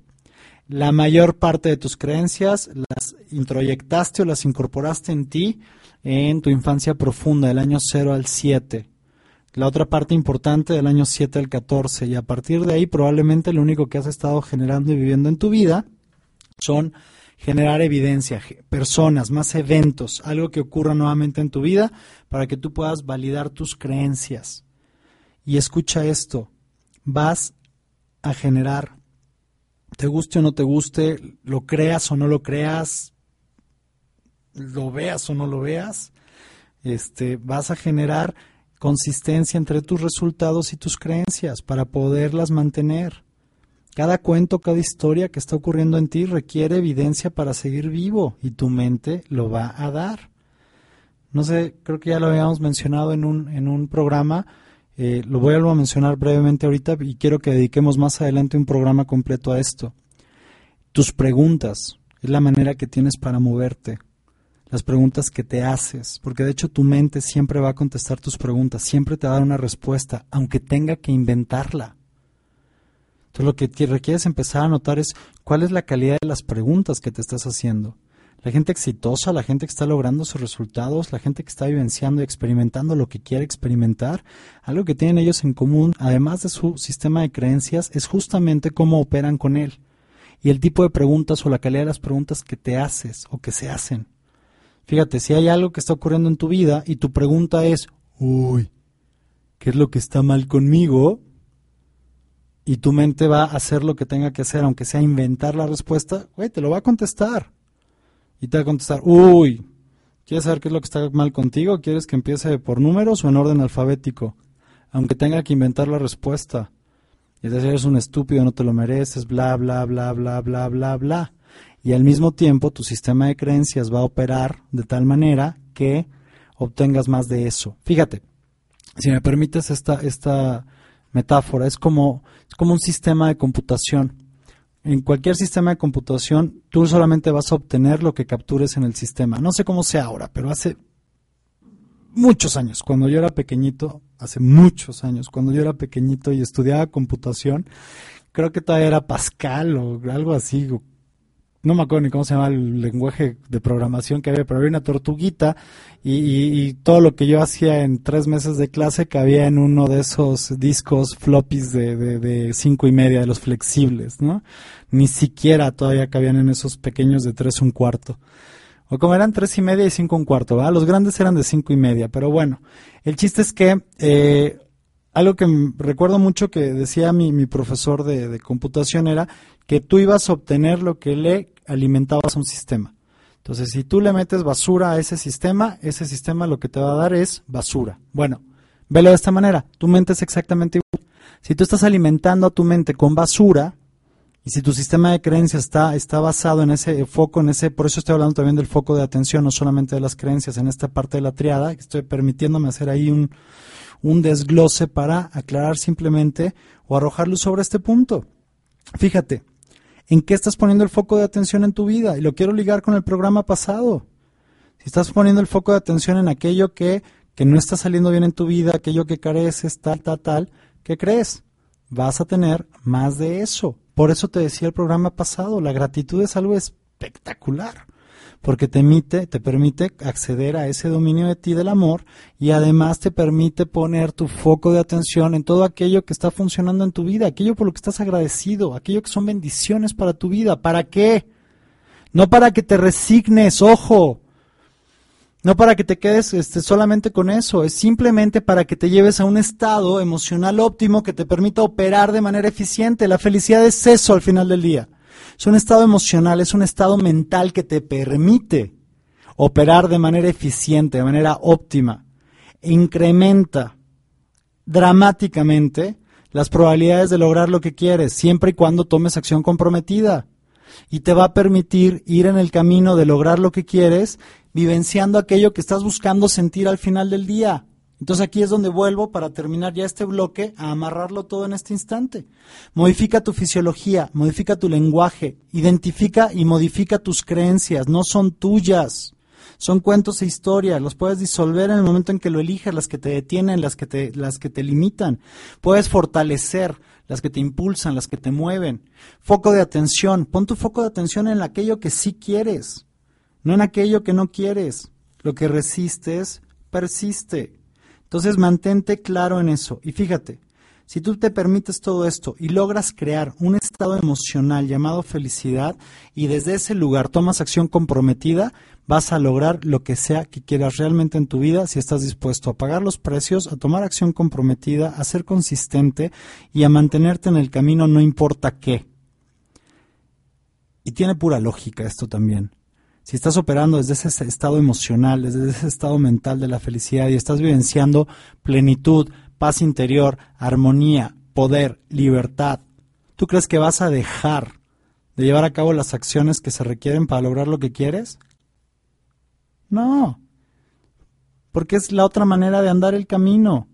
La mayor parte de tus creencias las introyectaste o las incorporaste en ti en tu infancia profunda, del año 0 al 7. La otra parte importante del año 7 al 14. Y a partir de ahí probablemente lo único que has estado generando y viviendo en tu vida son generar evidencia, personas, más eventos, algo que ocurra nuevamente en tu vida para que tú puedas validar tus creencias. Y escucha esto, vas a generar, te guste o no te guste, lo creas o no lo creas, lo veas o no lo veas, este, vas a generar consistencia entre tus resultados y tus creencias para poderlas mantener. Cada cuento, cada historia que está ocurriendo en ti requiere evidencia para seguir vivo y tu mente lo va a dar. No sé, creo que ya lo habíamos mencionado en un, en un programa, eh, lo voy a mencionar brevemente ahorita y quiero que dediquemos más adelante un programa completo a esto. Tus preguntas es la manera que tienes para moverte, las preguntas que te haces, porque de hecho tu mente siempre va a contestar tus preguntas, siempre te va a dar una respuesta, aunque tenga que inventarla. Entonces lo que requieres empezar a notar es cuál es la calidad de las preguntas que te estás haciendo. La gente exitosa, la gente que está logrando sus resultados, la gente que está vivenciando y experimentando lo que quiere experimentar, algo que tienen ellos en común, además de su sistema de creencias, es justamente cómo operan con él y el tipo de preguntas o la calidad de las preguntas que te haces o que se hacen. Fíjate, si hay algo que está ocurriendo en tu vida y tu pregunta es, uy, ¿qué es lo que está mal conmigo? Y tu mente va a hacer lo que tenga que hacer, aunque sea inventar la respuesta, güey, te lo va a contestar. Y te va a contestar, uy, ¿quieres saber qué es lo que está mal contigo? ¿Quieres que empiece por números o en orden alfabético? Aunque tenga que inventar la respuesta. Y decir, eres un estúpido, no te lo mereces, bla, bla, bla, bla, bla, bla, bla. Y al mismo tiempo tu sistema de creencias va a operar de tal manera que obtengas más de eso. Fíjate, si me permites esta, esta metáfora, es como, es como un sistema de computación. En cualquier sistema de computación, tú solamente vas a obtener lo que captures en el sistema. No sé cómo sea ahora, pero hace muchos años, cuando yo era pequeñito, hace muchos años, cuando yo era pequeñito y estudiaba computación, creo que todavía era Pascal o algo así, no me acuerdo ni cómo se llama el lenguaje de programación que había, pero había una tortuguita y, todo lo que yo hacía en tres meses de clase cabía en uno de esos discos floppies de, cinco y media, de los flexibles, ¿no? Ni siquiera todavía cabían en esos pequeños de tres un cuarto. O como eran tres y media y cinco un cuarto, ¿verdad? Los grandes eran de cinco y media, pero bueno, el chiste es que eh, algo que recuerdo mucho que decía mi, mi profesor de, computación era que tú ibas a obtener lo que le alimentabas a un sistema. Entonces, si tú le metes basura a ese sistema, ese sistema lo que te va a dar es basura. Bueno, velo de esta manera, tu mente es exactamente igual. Si tú estás alimentando a tu mente con basura, y si tu sistema de creencias está, está basado en ese foco, en ese, por eso estoy hablando también del foco de atención, no solamente de las creencias, en esta parte de la triada, estoy permitiéndome hacer ahí un, un desglose para aclarar simplemente o arrojar luz sobre este punto. Fíjate, ¿en qué estás poniendo el foco de atención en tu vida? Y lo quiero ligar con el programa pasado. Si estás poniendo el foco de atención en aquello que, que no está saliendo bien en tu vida, aquello que careces, tal, tal, tal, ¿qué crees? Vas a tener más de eso. Por eso te decía el programa pasado, la gratitud es algo espectacular, porque te, emite, te permite acceder a ese dominio de ti del amor y además te permite poner tu foco de atención en todo aquello que está funcionando en tu vida, aquello por lo que estás agradecido, aquello que son bendiciones para tu vida. ¿Para qué? No para que te resignes, ojo. No para que te quedes este, solamente con eso, es simplemente para que te lleves a un estado emocional óptimo que te permita operar de manera eficiente. La felicidad es eso al final del día. Es un estado emocional, es un estado mental que te permite operar de manera eficiente, de manera óptima. Incrementa dramáticamente las probabilidades de lograr lo que quieres, siempre y cuando tomes acción comprometida. Y te va a permitir ir en el camino de lograr lo que quieres vivenciando aquello que estás buscando sentir al final del día. Entonces aquí es donde vuelvo para terminar ya este bloque a amarrarlo todo en este instante. Modifica tu fisiología, modifica tu lenguaje, identifica y modifica tus creencias, no son tuyas. Son cuentos e historias, los puedes disolver en el momento en que lo eliges, las que te detienen, las que te, las que te limitan. Puedes fortalecer las que te impulsan, las que te mueven. Foco de atención, pon tu foco de atención en aquello que sí quieres no en aquello que no quieres. Lo que resistes, persiste. Entonces mantente claro en eso. Y fíjate, si tú te permites todo esto y logras crear un estado emocional llamado felicidad y desde ese lugar tomas acción comprometida, vas a lograr lo que sea que quieras realmente en tu vida si estás dispuesto a pagar los precios, a tomar acción comprometida, a ser consistente y a mantenerte en el camino no importa qué. Y tiene pura lógica esto también si estás operando desde ese estado emocional, desde ese estado mental de la felicidad y estás vivenciando plenitud, paz interior, armonía, poder, libertad, ¿tú crees que vas a dejar de llevar a cabo las acciones que se requieren para lograr lo que quieres? No, porque es la otra manera de andar el camino.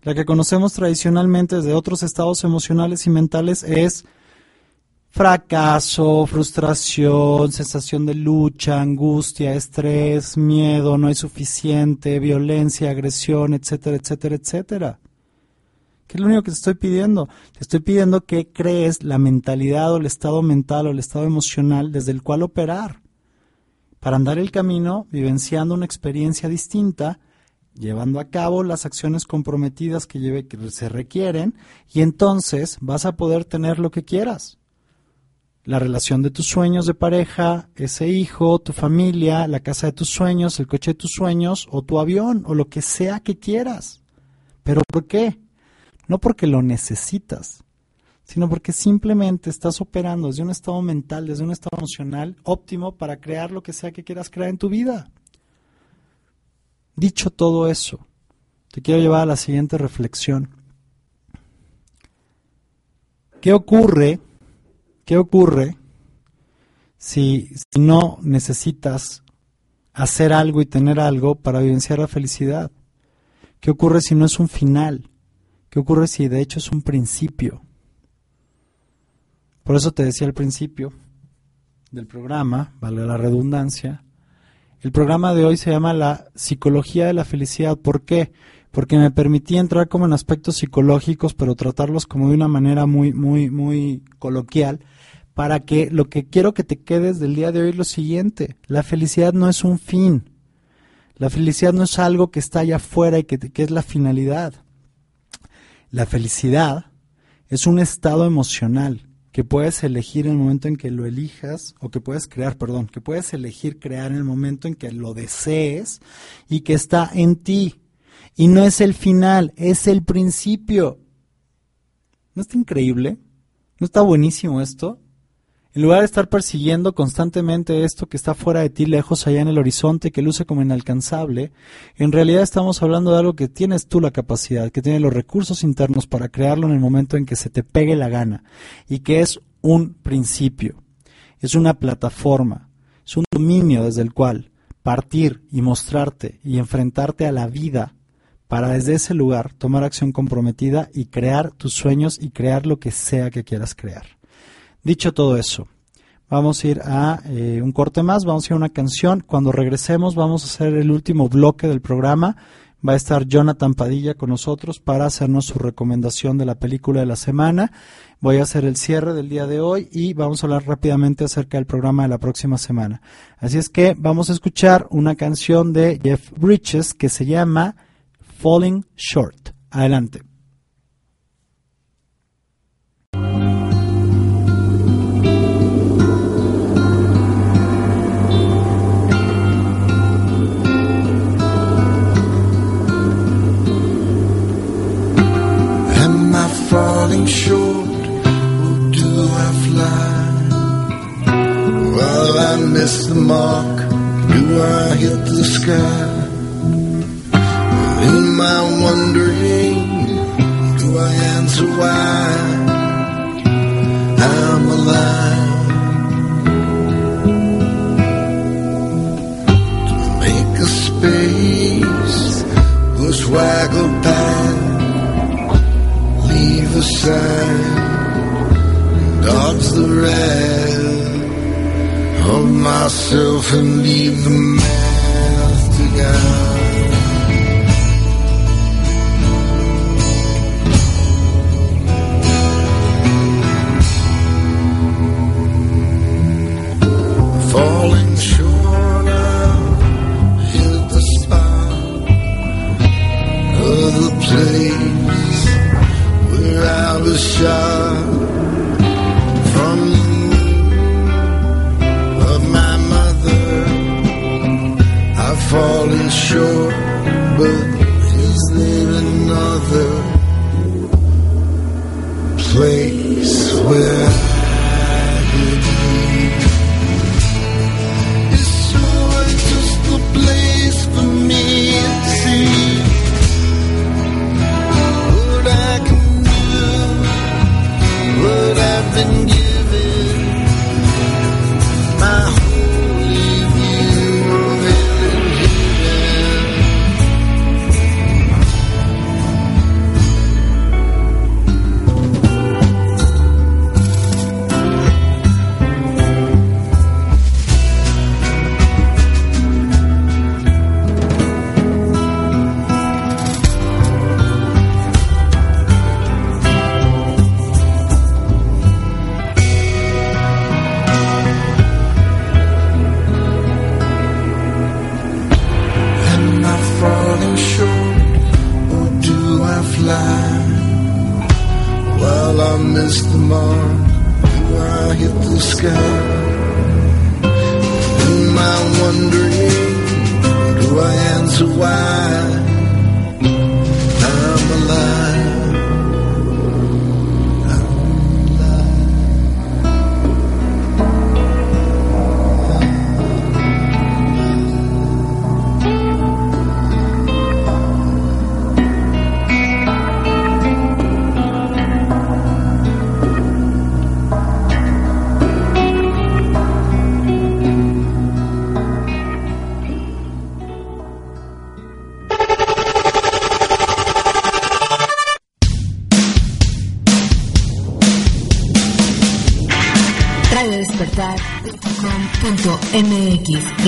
La que conocemos tradicionalmente desde otros estados emocionales y mentales es fracaso, frustración, sensación de lucha, angustia, estrés, miedo, no hay suficiente, violencia, agresión, etcétera, etcétera, etcétera. ¿Qué es lo único que te estoy pidiendo? Te estoy pidiendo que crees la mentalidad o el estado mental o el estado emocional desde el cual operar. para andar el camino vivenciando una experiencia distinta, llevando a cabo las acciones comprometidas que, lleve, que se requieren y entonces vas a poder tener lo que quieras. La relación de tus sueños de pareja, ese hijo, tu familia, la casa de tus sueños, el coche de tus sueños o tu avión o lo que sea que quieras. ¿Pero por qué? No porque lo necesitas, sino porque simplemente estás operando desde un estado mental, desde un estado emocional óptimo para crear lo que sea que quieras crear en tu vida. Dicho todo eso, te quiero llevar a la siguiente reflexión. ¿Qué ocurre? ¿Qué ocurre si, no necesitas hacer algo y tener algo para vivenciar la felicidad? ¿Qué ocurre si no es un final? ¿Qué ocurre si de hecho es un principio? Por eso te decía al principio del programa, vale la redundancia, el programa de hoy se llama La Psicología de la Felicidad. ¿Por qué? Porque me permití entrar como en aspectos psicológicos, pero tratarlos como de una manera muy, muy, muy coloquial, para que lo que quiero que te quedes del día de hoy es lo siguiente. La felicidad no es un fin. La felicidad no es algo que está allá afuera y que, que es la finalidad. La felicidad es un estado emocional que puedes elegir en el momento en que lo elijas, o que puedes crear, perdón, que puedes elegir crear en el momento en que lo desees y que está en ti. Y no es el final, es el principio. ¿No está increíble? ¿No está buenísimo esto? En lugar de estar persiguiendo constantemente esto que está fuera de ti, lejos allá en el horizonte, que luce como inalcanzable, en realidad estamos hablando de algo que tienes tú la capacidad, que tienes los recursos internos para crearlo en el momento en que se te pegue la gana, y que es un principio, es una plataforma, es un dominio desde el cual partir y mostrarte y enfrentarte a la vida para desde ese lugar tomar acción comprometida y crear tus sueños y crear lo que sea que quieras crear. Dicho todo eso, vamos a ir a eh, un corte más, vamos a ir a una canción. Cuando regresemos vamos a hacer el último bloque del programa. Va a estar Jonathan Padilla con nosotros para hacernos su recomendación de la película de la semana. Voy a hacer el cierre del día de hoy y vamos a hablar rápidamente acerca del programa de la próxima semana. Así es que vamos a escuchar una canción de Jeff Bridges que se llama Falling Short. Adelante. Falling short, or do I fly? Well, I miss the mark, do I hit the sky? In my wondering, do I answer why I'm alive? To make a space, push waggle past leave aside, dodge the wrath of myself and leave the math to God. Falling short, I've hit the spot of the place was shot from moon of my mother. I've fallen short, but is there another place where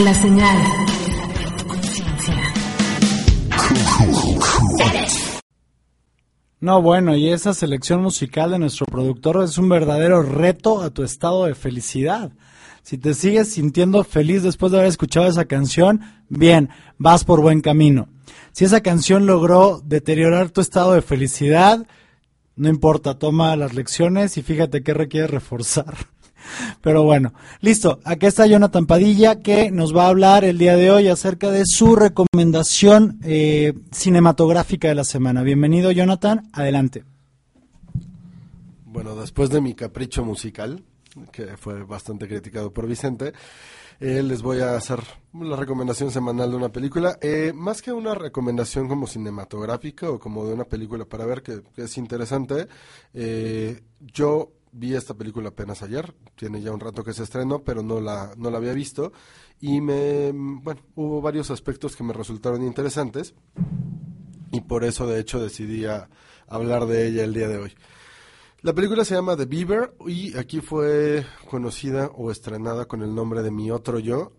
La señal. No, bueno, y esa selección musical de nuestro productor es un verdadero reto a tu estado de felicidad. Si te sigues sintiendo feliz después de haber escuchado esa canción, bien, vas por buen camino. Si esa canción logró deteriorar tu estado de felicidad, no importa, toma las lecciones y fíjate qué requiere reforzar. Pero bueno, listo. Aquí está Jonathan Padilla que nos va a hablar el día de hoy acerca de su recomendación eh, cinematográfica de la semana. Bienvenido, Jonathan. Adelante. Bueno, después de mi capricho musical, que fue bastante criticado por Vicente, eh, les voy a hacer la recomendación semanal de una película. Eh, más que una recomendación como cinematográfica o como de una película para ver que, es interesante, eh, yo vi esta película apenas ayer, tiene ya un rato que se estrenó, pero no la, no la había visto. Y me, bueno, hubo varios aspectos que me resultaron interesantes. Y por eso, de hecho, decidí a hablar de ella el día de hoy. La película se llama The Beaver y aquí fue conocida o estrenada con el nombre de Mi Otro Yo.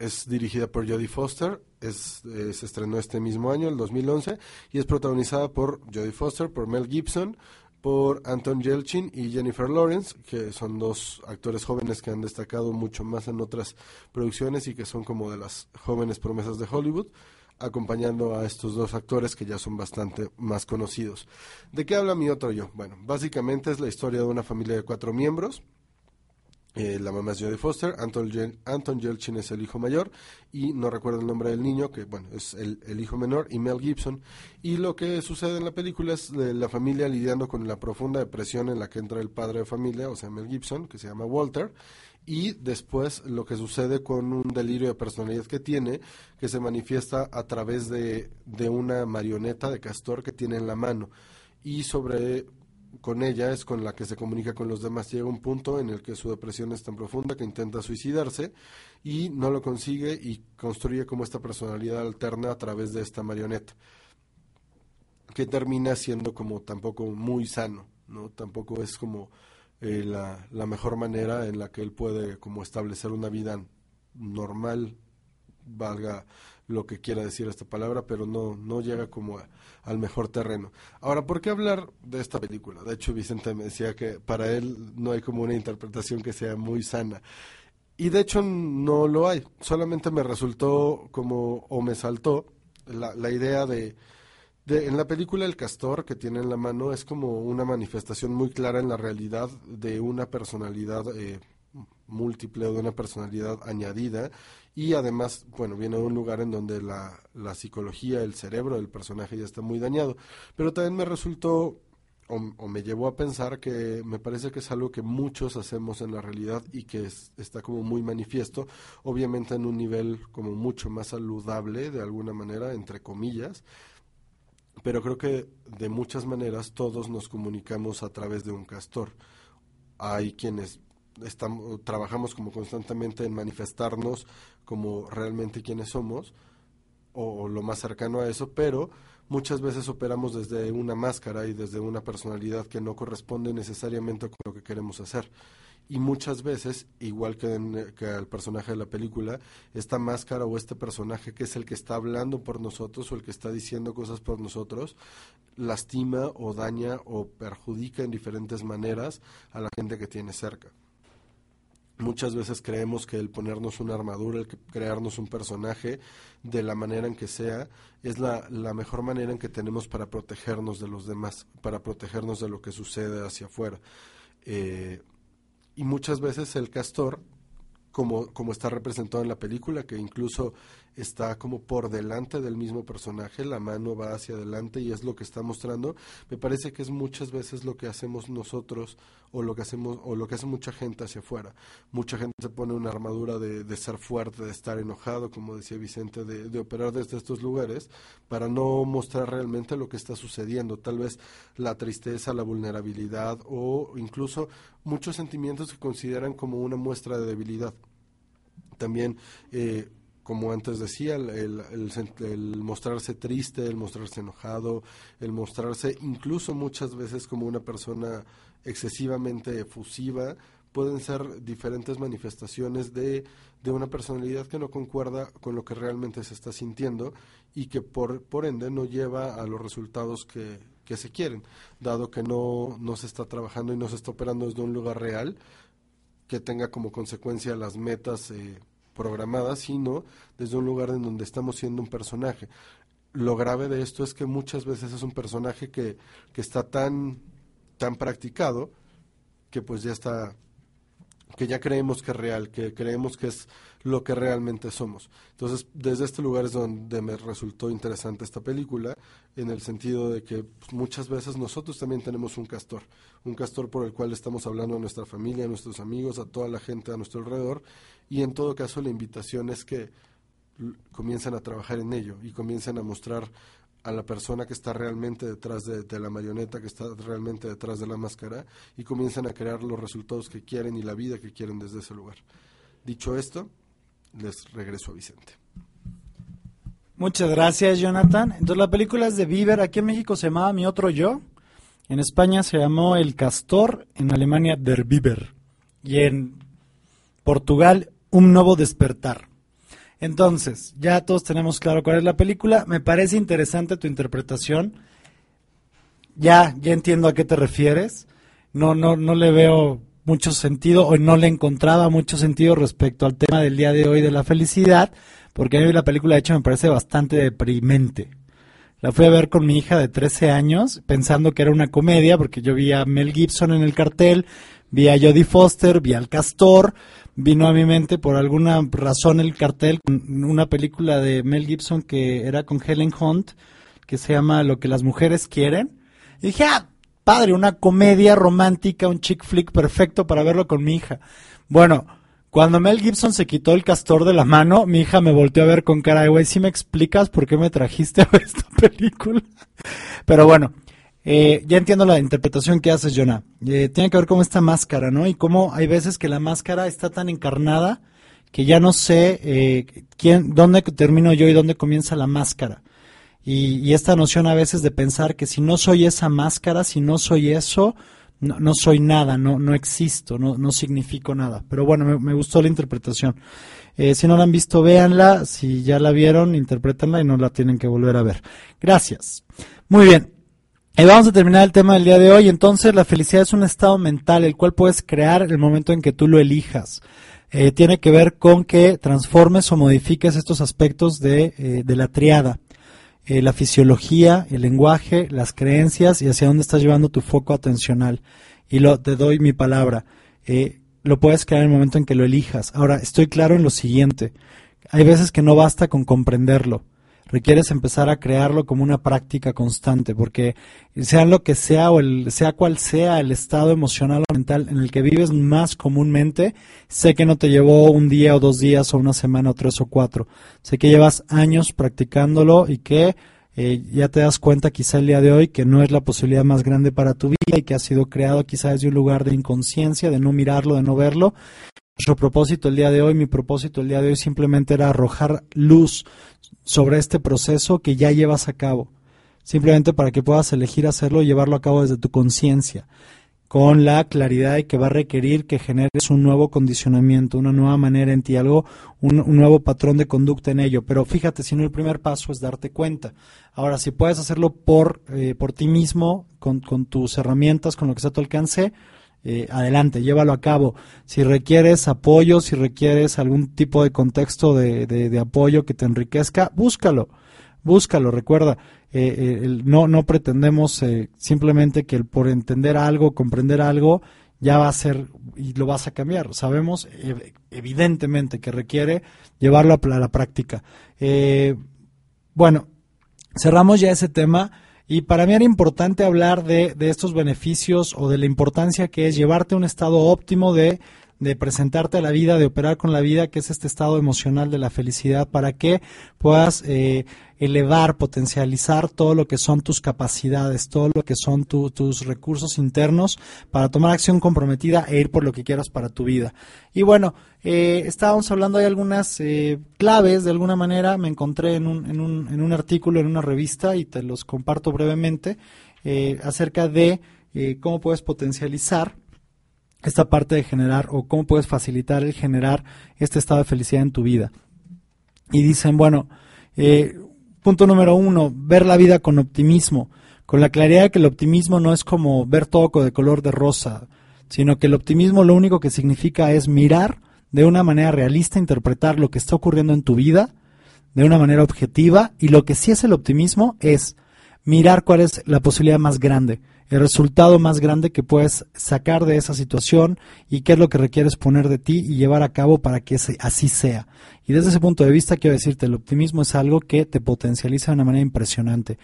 Es dirigida por Jodie Foster, es, eh, se estrenó este mismo año, el 2011, y es protagonizada por Jodie Foster, por Mel Gibson, por Anton Yelchin y Jennifer Lawrence, que son dos actores jóvenes que han destacado mucho más en otras producciones y que son como de las jóvenes promesas de Hollywood, acompañando a estos dos actores que ya son bastante más conocidos. ¿De qué habla mi otro yo? Bueno, básicamente es la historia de una familia de cuatro miembros. Eh, la mamá es Jodie Foster, Anton, Anton Yelchin es el hijo mayor y no recuerdo el nombre del niño, que bueno, es el, hijo menor, y Mel Gibson. Y lo que sucede en la película es la familia lidiando con la profunda depresión en la que entra el padre de familia, o sea, Mel Gibson, que se llama Walter, y después lo que sucede con un delirio de personalidad que tiene, que se manifiesta a través de, de una marioneta de castor que tiene en la mano. Y sobre con ella es con la que se comunica con los demás. Llega un punto en el que su depresión es tan profunda que intenta suicidarse y no lo consigue y construye como esta personalidad alterna a través de esta marioneta que termina siendo como tampoco muy sano, ¿no? Tampoco es como eh, la, la mejor manera en la que él puede como establecer una vida normal, valga lo que quiera decir esta palabra, pero no, no llega como a- al mejor terreno. Ahora, ¿por qué hablar de esta película? De hecho, Vicente me decía que para él no hay como una interpretación que sea muy sana. Y de hecho no lo hay, solamente me resultó como, o me saltó, la, la idea de, de, en la película El Castor que tiene en la mano es como una manifestación muy clara en la realidad de una personalidad eh, múltiple o de una personalidad añadida y además, bueno, viene de un lugar en donde la, la psicología, el cerebro del personaje ya está muy dañado. Pero también me resultó o, o me llevó a pensar que me parece que es algo que muchos hacemos en la realidad y que es- está como muy manifiesto, obviamente en un nivel como mucho más saludable de alguna manera, entre comillas, pero creo que de muchas maneras todos nos comunicamos a través de un castor. Hay quienes estamos, trabajamos como constantemente en manifestarnos como realmente quienes somos, o, lo más cercano a eso, pero muchas veces operamos desde una máscara y desde una personalidad que no corresponde necesariamente con lo que queremos hacer. Y muchas veces, igual que, en, que al personaje de la película, esta máscara o este personaje que es el que está hablando por nosotros o el que está diciendo cosas por nosotros, lastima o daña o perjudica en diferentes maneras a la gente que tiene cerca. Muchas veces creemos que el ponernos una armadura, el crearnos un personaje de la manera en que sea, es la, la mejor manera en que tenemos para protegernos de los demás, para protegernos de lo que sucede hacia afuera. Eh, y muchas veces el castor, como, como está representado en la película, que incluso está como por delante del mismo personaje, la mano va hacia adelante y es lo que está mostrando. Me parece que es muchas veces lo que hacemos nosotros o lo que hacemos o lo que hace mucha gente hacia afuera. Mucha gente se pone una armadura de, de ser fuerte, de estar enojado, como decía Vicente, de, de operar desde estos lugares para no mostrar realmente lo que está sucediendo. Tal vez la tristeza, la vulnerabilidad o incluso muchos sentimientos que consideran como una muestra de debilidad. También eh, como antes decía, el, mostrarse triste, el mostrarse enojado, el mostrarse incluso muchas veces como una persona excesivamente efusiva, pueden ser diferentes manifestaciones de, de, una personalidad que no concuerda con lo que realmente se está sintiendo y que por, por ende no lleva a los resultados que, que se quieren, dado que no, no se está trabajando y no se está operando desde un lugar real que tenga como consecuencia las metas eh, programada, sino desde un lugar en donde estamos siendo un personaje. Lo grave de esto es que muchas veces es un personaje que, que está tan, tan practicado que pues ya está que ya creemos que es real, que creemos que es lo que realmente somos. Entonces, desde este lugar es donde me resultó interesante esta película, en el sentido de que pues, muchas veces nosotros también tenemos un castor, un castor por el cual estamos hablando a nuestra familia, a nuestros amigos, a toda la gente a nuestro alrededor, y en todo caso la invitación es que comiencen a trabajar en ello y comiencen a mostrar a la persona que está realmente detrás de, de, la marioneta, que está realmente detrás de la máscara, y comienzan a crear los resultados que quieren y la vida que quieren desde ese lugar. Dicho esto, les regreso a Vicente. Muchas gracias, Jonathan. Entonces la película es de Bieber. Aquí en México se llamaba Mi Otro Yo. En España se llamó El Castor. En Alemania, Der Bieber. Y en Portugal, Un Nuevo Despertar. Entonces, ya todos tenemos claro cuál es la película. Me parece interesante tu interpretación. Ya, ya entiendo a qué te refieres. No, no, no le veo mucho sentido o no le encontraba mucho sentido respecto al tema del día de hoy de la felicidad, porque a mí la película de hecho me parece bastante deprimente. La fui a ver con mi hija de 13 años pensando que era una comedia, porque yo vi a Mel Gibson en el cartel, vi a Jodie Foster, vi al Castor, vino a mi mente por alguna razón el cartel, una película de Mel Gibson que era con Helen Hunt, que se llama Lo que las mujeres quieren. Y dije, ah, padre, una comedia romántica, un chick flick perfecto para verlo con mi hija. Bueno, cuando Mel Gibson se quitó el castor de la mano, mi hija me volteó a ver con cara de, güey, ¿sí me explicas por qué me trajiste a esta película? Pero bueno, eh, ya entiendo la interpretación que haces, Jonah. Eh, tiene que ver con esta máscara, ¿no? Y cómo hay veces que la máscara está tan encarnada que ya no sé eh, quién, dónde termino yo y dónde comienza la máscara. Y, y, esta noción a veces de pensar que si no soy esa máscara, si no soy eso, no, soy nada, no, no existo, no, no significo nada. Pero bueno, me, gustó la interpretación. Eh, si no la han visto, véanla. Si ya la vieron, interprétenla y no la tienen que volver a ver. Gracias. Muy bien. Y vamos a terminar el tema del día de hoy. Entonces, la felicidad es un estado mental, el cual puedes crear el momento en que tú lo elijas. Eh, tiene que ver con que transformes o modifiques estos aspectos de, eh, de la triada. Eh, la fisiología, el lenguaje, las creencias y hacia dónde estás llevando tu foco atencional. Y lo, te doy mi palabra. Eh, lo puedes crear en el momento en que lo elijas. Ahora, estoy claro en lo siguiente. Hay veces que no basta con comprenderlo requieres empezar a crearlo como una práctica constante, porque sea lo que sea o el, sea cual sea el estado emocional o mental en el que vives más comúnmente, sé que no te llevó un día o dos días o una semana o tres o cuatro, sé que llevas años practicándolo y que eh, ya te das cuenta quizá el día de hoy que no es la posibilidad más grande para tu vida y que ha sido creado quizá desde un lugar de inconsciencia, de no mirarlo, de no verlo. Nuestro propósito el día de hoy, mi propósito el día de hoy simplemente era arrojar luz sobre este proceso que ya llevas a cabo, simplemente para que puedas elegir hacerlo y llevarlo a cabo desde tu conciencia, con la claridad de que va a requerir que generes un nuevo condicionamiento, una nueva manera en ti, algo, un, nuevo patrón de conducta en ello. Pero fíjate, si no el primer paso es darte cuenta. Ahora, si puedes hacerlo por, eh, por ti mismo, con, con tus herramientas, con lo que sea a tu alcance, eh, adelante, llévalo a cabo. Si requieres apoyo, si requieres algún tipo de contexto de, de, apoyo que te enriquezca, búscalo, búscalo. Recuerda, eh, eh, no, no pretendemos simplemente que el, por entender algo, comprender algo, ya va a ser y lo vas a cambiar. Sabemos ev- evidentemente que requiere llevarlo a, la práctica. Bueno, cerramos ya ese tema y para mí era importante hablar de, de estos beneficios o de la importancia que es llevarte a un estado óptimo de, de presentarte a la vida, de operar con la vida, que es este estado emocional de la felicidad, para que puedas eh, elevar, potencializar todo lo que son tus capacidades, todo lo que son tu- tus recursos internos para tomar acción comprometida e ir por lo que quieras para tu vida. Y bueno, eh, estábamos hablando de algunas eh, claves, de alguna manera me encontré en un, en, un, en un artículo, en una revista, y te los comparto brevemente, eh, acerca de eh, cómo puedes potencializar esta parte de generar o cómo puedes facilitar el generar este estado de felicidad en tu vida. Y dicen, bueno, eh, punto número uno, ver la vida con optimismo, con la claridad de que el optimismo no es como ver todo de color de rosa, sino que el optimismo lo único que significa es mirar de una manera realista, interpretar lo que está ocurriendo en tu vida de una manera objetiva y lo que sí es el optimismo es mirar cuál es la posibilidad más grande, el resultado más grande que puedes sacar de esa situación y qué es lo que requieres poner de ti y llevar a cabo para que así sea. Y desde ese punto de vista quiero decirte, el optimismo es algo que te potencializa de una manera impresionante.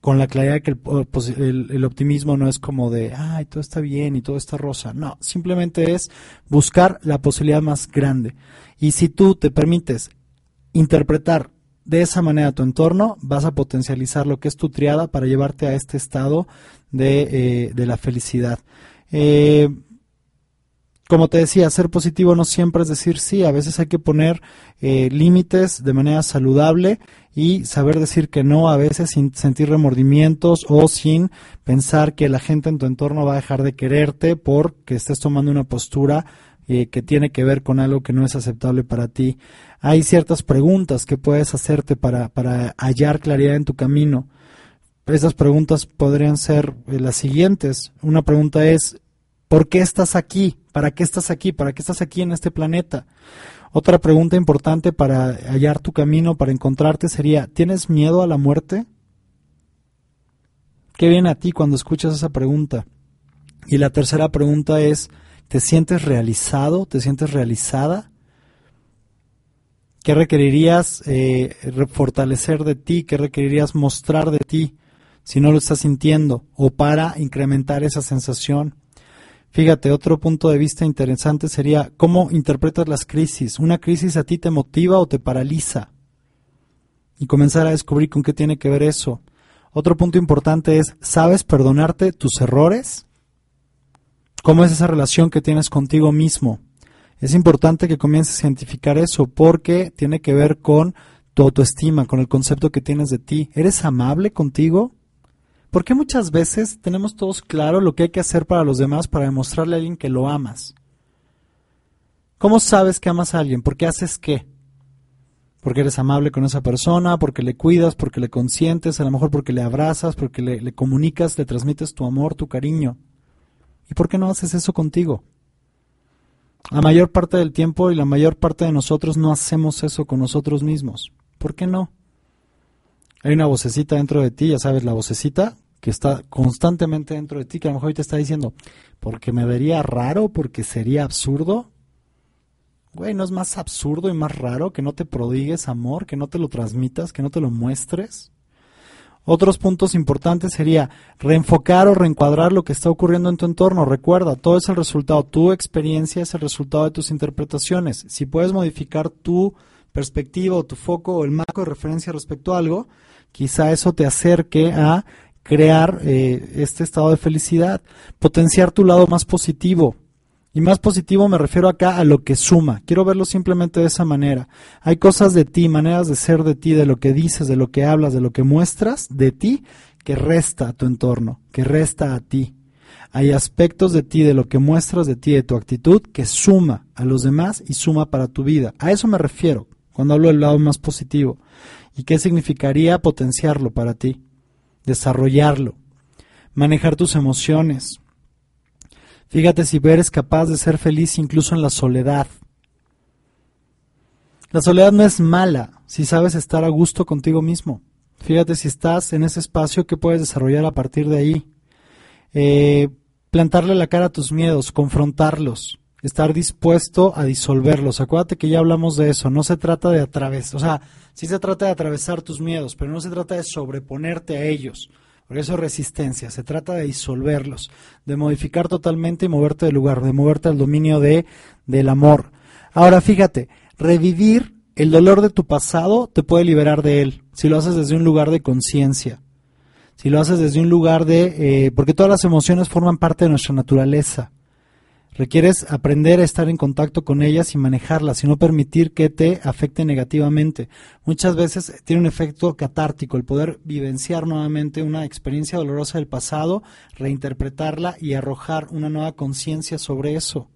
Con la claridad que posi- el- el optimismo no es como de, ay, todo está bien y todo está rosa. No, simplemente es buscar la posibilidad más grande. Y si tú te permites interpretar de esa manera tu entorno, vas a potencializar lo que es tu triada para llevarte a este estado de, eh, de la felicidad. Eh, como te decía, ser positivo no siempre es decir sí, a veces hay que poner eh, límites de manera saludable y saber decir que no a veces sin sentir remordimientos o sin pensar que la gente en tu entorno va a dejar de quererte porque estés tomando una postura eh, que tiene que ver con algo que no es aceptable para ti. Hay ciertas preguntas que puedes hacerte para, para hallar claridad en tu camino. Esas preguntas podrían ser eh, las siguientes. Una pregunta es, ¿por qué estás aquí? ¿Para qué estás aquí? ¿Para qué estás aquí en este planeta? Otra pregunta importante para hallar tu camino, para encontrarte, sería, ¿tienes miedo a la muerte? ¿Qué viene a ti cuando escuchas esa pregunta? Y la tercera pregunta es, ¿te sientes realizado? ¿Te sientes realizada? ¿Qué requerirías eh, fortalecer de ti? ¿Qué requerirías mostrar de ti si no lo estás sintiendo? O para incrementar esa sensación. Fíjate, otro punto de vista interesante sería cómo interpretas las crisis. ¿Una crisis a ti te motiva o te paraliza? Y comenzar a descubrir con qué tiene que ver eso. Otro punto importante es, ¿sabes perdonarte tus errores? ¿Cómo es esa relación que tienes contigo mismo? Es importante que comiences a identificar eso porque tiene que ver con tu autoestima, con el concepto que tienes de ti. ¿Eres amable contigo? ¿Por qué muchas veces tenemos todos claro lo que hay que hacer para los demás para demostrarle a alguien que lo amas? ¿Cómo sabes que amas a alguien? ¿Por qué haces qué? Porque eres amable con esa persona, porque le cuidas, porque le consientes, a lo mejor porque le abrazas, porque le comunicas, le transmites tu amor, tu cariño. ¿Y por qué no haces eso contigo? La mayor parte del tiempo y la mayor parte de nosotros no hacemos eso con nosotros mismos. ¿Por qué no? Hay una vocecita dentro de ti, ya sabes, la vocecita que está constantemente dentro de ti, que a lo mejor hoy te está diciendo, porque me vería raro, porque sería absurdo. Güey, ¿no es más absurdo y más raro que no te prodigues amor, que no te lo transmitas, que no te lo muestres? Otros puntos importantes sería reenfocar o reencuadrar lo que está ocurriendo en tu entorno. Recuerda, todo es el resultado, tu experiencia es el resultado de tus interpretaciones. Si puedes modificar tu perspectiva o tu foco o el marco de referencia respecto a algo, quizá eso te acerque a crear eh, este estado de felicidad, potenciar tu lado más positivo. Y más positivo me refiero acá a lo que suma. Quiero verlo simplemente de esa manera. Hay cosas de ti, maneras de ser de ti, de lo que dices, de lo que hablas, de lo que muestras de ti, que resta a tu entorno, que resta a ti. Hay aspectos de ti, de lo que muestras de ti, de tu actitud, que suma a los demás y suma para tu vida. A eso me refiero cuando hablo del lado más positivo. ¿Y qué significaría potenciarlo para ti? Desarrollarlo. Manejar tus emociones. Fíjate si eres capaz de ser feliz incluso en la soledad. La soledad no es mala si sabes estar a gusto contigo mismo. Fíjate si estás en ese espacio que puedes desarrollar a partir de ahí. Eh, plantarle la cara a tus miedos, confrontarlos, estar dispuesto a disolverlos. Acuérdate que ya hablamos de eso, no se trata de atravesar, o sea, sí se trata de atravesar tus miedos, pero no se trata de sobreponerte a ellos, porque eso es resistencia, se trata de disolverlos, de modificar totalmente y moverte del lugar, de moverte al dominio de, del amor. Ahora fíjate, revivir el dolor de tu pasado te puede liberar de él, si lo haces desde un lugar de conciencia si lo haces desde un lugar de, eh, porque todas las emociones forman parte de nuestra naturaleza. Requieres aprender a estar en contacto con ellas y manejarlas y no permitir que te afecten negativamente. Muchas veces tiene un efecto catártico el poder vivenciar nuevamente una experiencia dolorosa del pasado, reinterpretarla y arrojar una nueva conciencia sobre eso.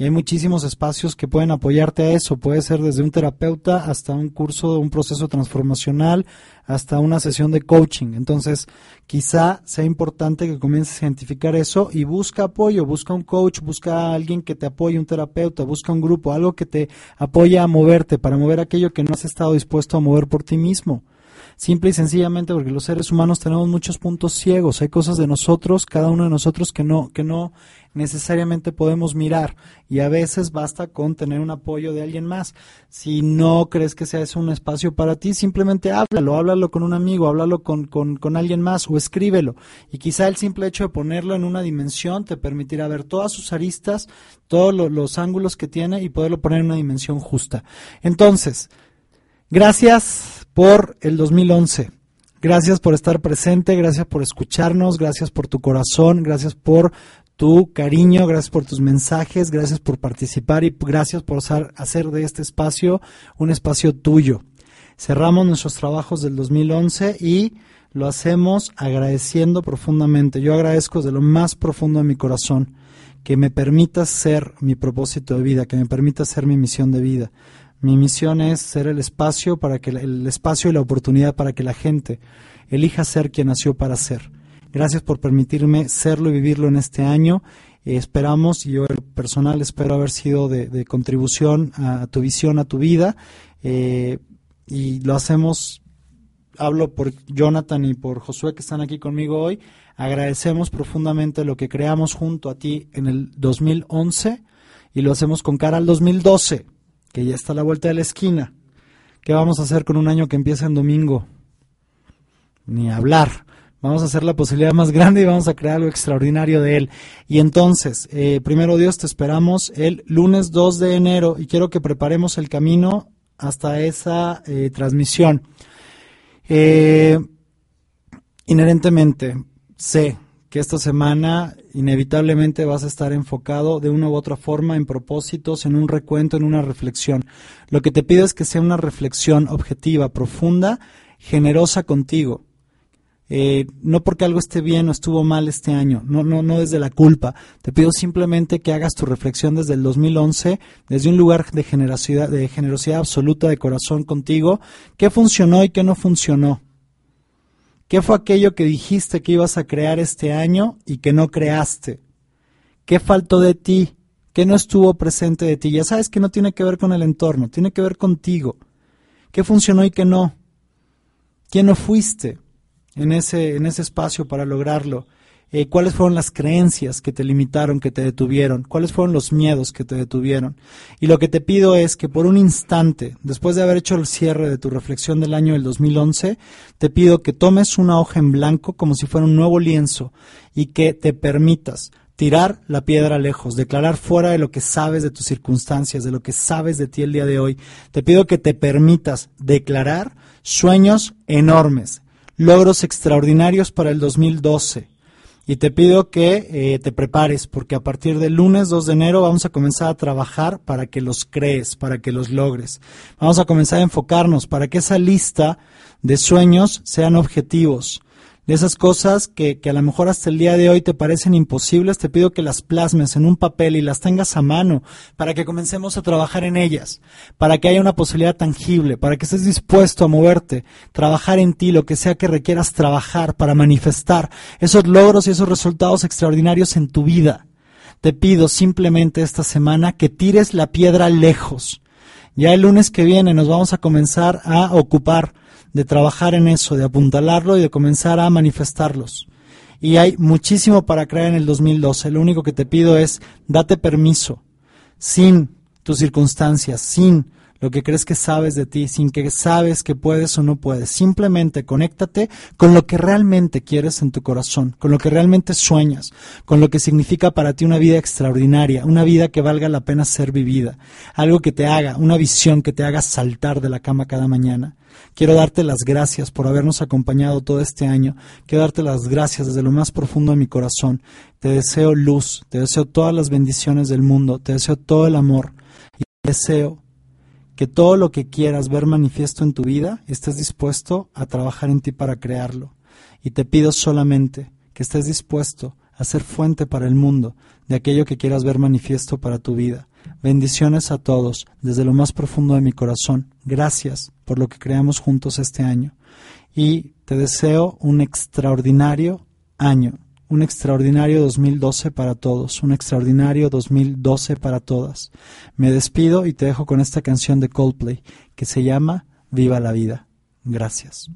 Y hay muchísimos espacios que pueden apoyarte a eso. Puede ser desde un terapeuta hasta un curso, un proceso transformacional, hasta una sesión de coaching. Entonces, quizá sea importante que comiences a identificar eso y busca apoyo, busca un coach, busca a alguien que te apoye, un terapeuta, busca un grupo, algo que te apoye a moverte, para mover aquello que no has estado dispuesto a mover por ti mismo. Simple y sencillamente porque los seres humanos tenemos muchos puntos ciegos, hay cosas de nosotros, cada uno de nosotros que no, que no necesariamente podemos mirar y a veces basta con tener un apoyo de alguien más. Si no crees que sea eso un espacio para ti, simplemente háblalo, háblalo con un amigo, háblalo con, con, con alguien más o escríbelo y quizá el simple hecho de ponerlo en una dimensión te permitirá ver todas sus aristas, todos los ángulos que tiene y poderlo poner en una dimensión justa. Entonces, gracias por el 2011. Gracias por estar presente, gracias por escucharnos, gracias por tu corazón, gracias por tu cariño, gracias por tus mensajes, gracias por participar y gracias por hacer de este espacio un espacio tuyo. Cerramos nuestros trabajos del 2011 y lo hacemos agradeciendo profundamente. Yo agradezco de lo más profundo de mi corazón que me permitas ser mi propósito de vida, que me permitas ser mi misión de vida. Mi misión es ser el espacio para que el espacio y la oportunidad para que la gente elija ser quien nació para ser. Gracias por permitirme serlo y vivirlo en este año. Eh, esperamos, y yo personal espero haber sido de, contribución a, tu visión, a tu vida. Eh, y lo hacemos, hablo por Jonathan y por Josué que están aquí conmigo hoy. Agradecemos profundamente lo que creamos junto a ti en el 2011 y lo hacemos con cara al 2012 que ya está a la vuelta de la esquina. ¿Qué vamos a hacer con un año que empieza en domingo? Ni hablar. Vamos a hacer la posibilidad más grande y vamos a crear algo extraordinario de él. Y entonces, eh, primero Dios, te esperamos el lunes 2 de enero y quiero que preparemos el camino hasta esa eh, transmisión. Eh, inherentemente, sé que esta semana inevitablemente vas a estar enfocado de una u otra forma en propósitos, en un recuento, en una reflexión. Lo que te pido es que sea una reflexión objetiva, profunda, generosa contigo. Eh, no porque algo esté bien o estuvo mal este año, no, no, no desde la culpa. Te pido simplemente que hagas tu reflexión desde el 2011, desde un lugar de generosidad, de generosidad absoluta de corazón contigo. ¿Qué funcionó y qué no funcionó? ¿Qué fue aquello que dijiste que ibas a crear este año y que no creaste? ¿Qué faltó de ti? ¿Qué no estuvo presente de ti? Ya sabes que no tiene que ver con el entorno, tiene que ver contigo. ¿Qué funcionó y qué no? ¿Quién no fuiste en ese, en ese espacio para lograrlo? Eh, cuáles fueron las creencias que te limitaron, que te detuvieron, cuáles fueron los miedos que te detuvieron. Y lo que te pido es que por un instante, después de haber hecho el cierre de tu reflexión del año del 2011, te pido que tomes una hoja en blanco como si fuera un nuevo lienzo y que te permitas tirar la piedra lejos, declarar fuera de lo que sabes de tus circunstancias, de lo que sabes de ti el día de hoy. Te pido que te permitas declarar sueños enormes, logros extraordinarios para el 2012 y te pido que eh, te prepares porque a partir del lunes 2 de enero vamos a comenzar a trabajar para que los crees, para que los logres. Vamos a comenzar a enfocarnos para que esa lista de sueños sean objetivos de esas cosas que, que, a lo mejor hasta el día de hoy te parecen imposibles, te pido que las plasmes en un papel y las tengas a mano para que comencemos a trabajar en ellas, para que haya una posibilidad tangible, para que estés dispuesto a moverte, trabajar en ti, lo que sea que requieras trabajar para manifestar esos logros y esos resultados extraordinarios en tu vida. Te pido simplemente esta semana que tires la piedra lejos. Ya el lunes que viene nos vamos a comenzar a ocupar de trabajar en eso, de apuntalarlo y de comenzar a manifestarlos. y hay muchísimo para crear en el 2012. Lo único que te pido es date permiso, sin tus circunstancias, sin lo que crees que sabes de ti, sin que sabes que puedes o no puedes. Simplemente conéctate con lo que realmente quieres en tu corazón, con lo que realmente sueñas, con lo que significa para ti una vida extraordinaria, una vida que valga la pena ser vivida, algo que te haga, una visión que te haga saltar de la cama cada mañana. Quiero darte las gracias por habernos acompañado todo este año. Quiero darte las gracias desde lo más profundo de mi corazón. Te deseo luz, te deseo todas las bendiciones del mundo, te deseo todo el amor y deseo que todo lo que quieras ver manifiesto en tu vida, estés dispuesto a trabajar en ti para crearlo. Y te pido solamente que estés dispuesto a ser fuente para el mundo de aquello que quieras ver manifiesto para tu vida. Bendiciones a todos desde lo más profundo de mi corazón. Gracias por lo que creamos juntos este año. Y te deseo un extraordinario año, un extraordinario 2012 para todos, un extraordinario 2012 para todas. Me despido y te dejo con esta canción de Coldplay que se llama Viva la vida. Gracias.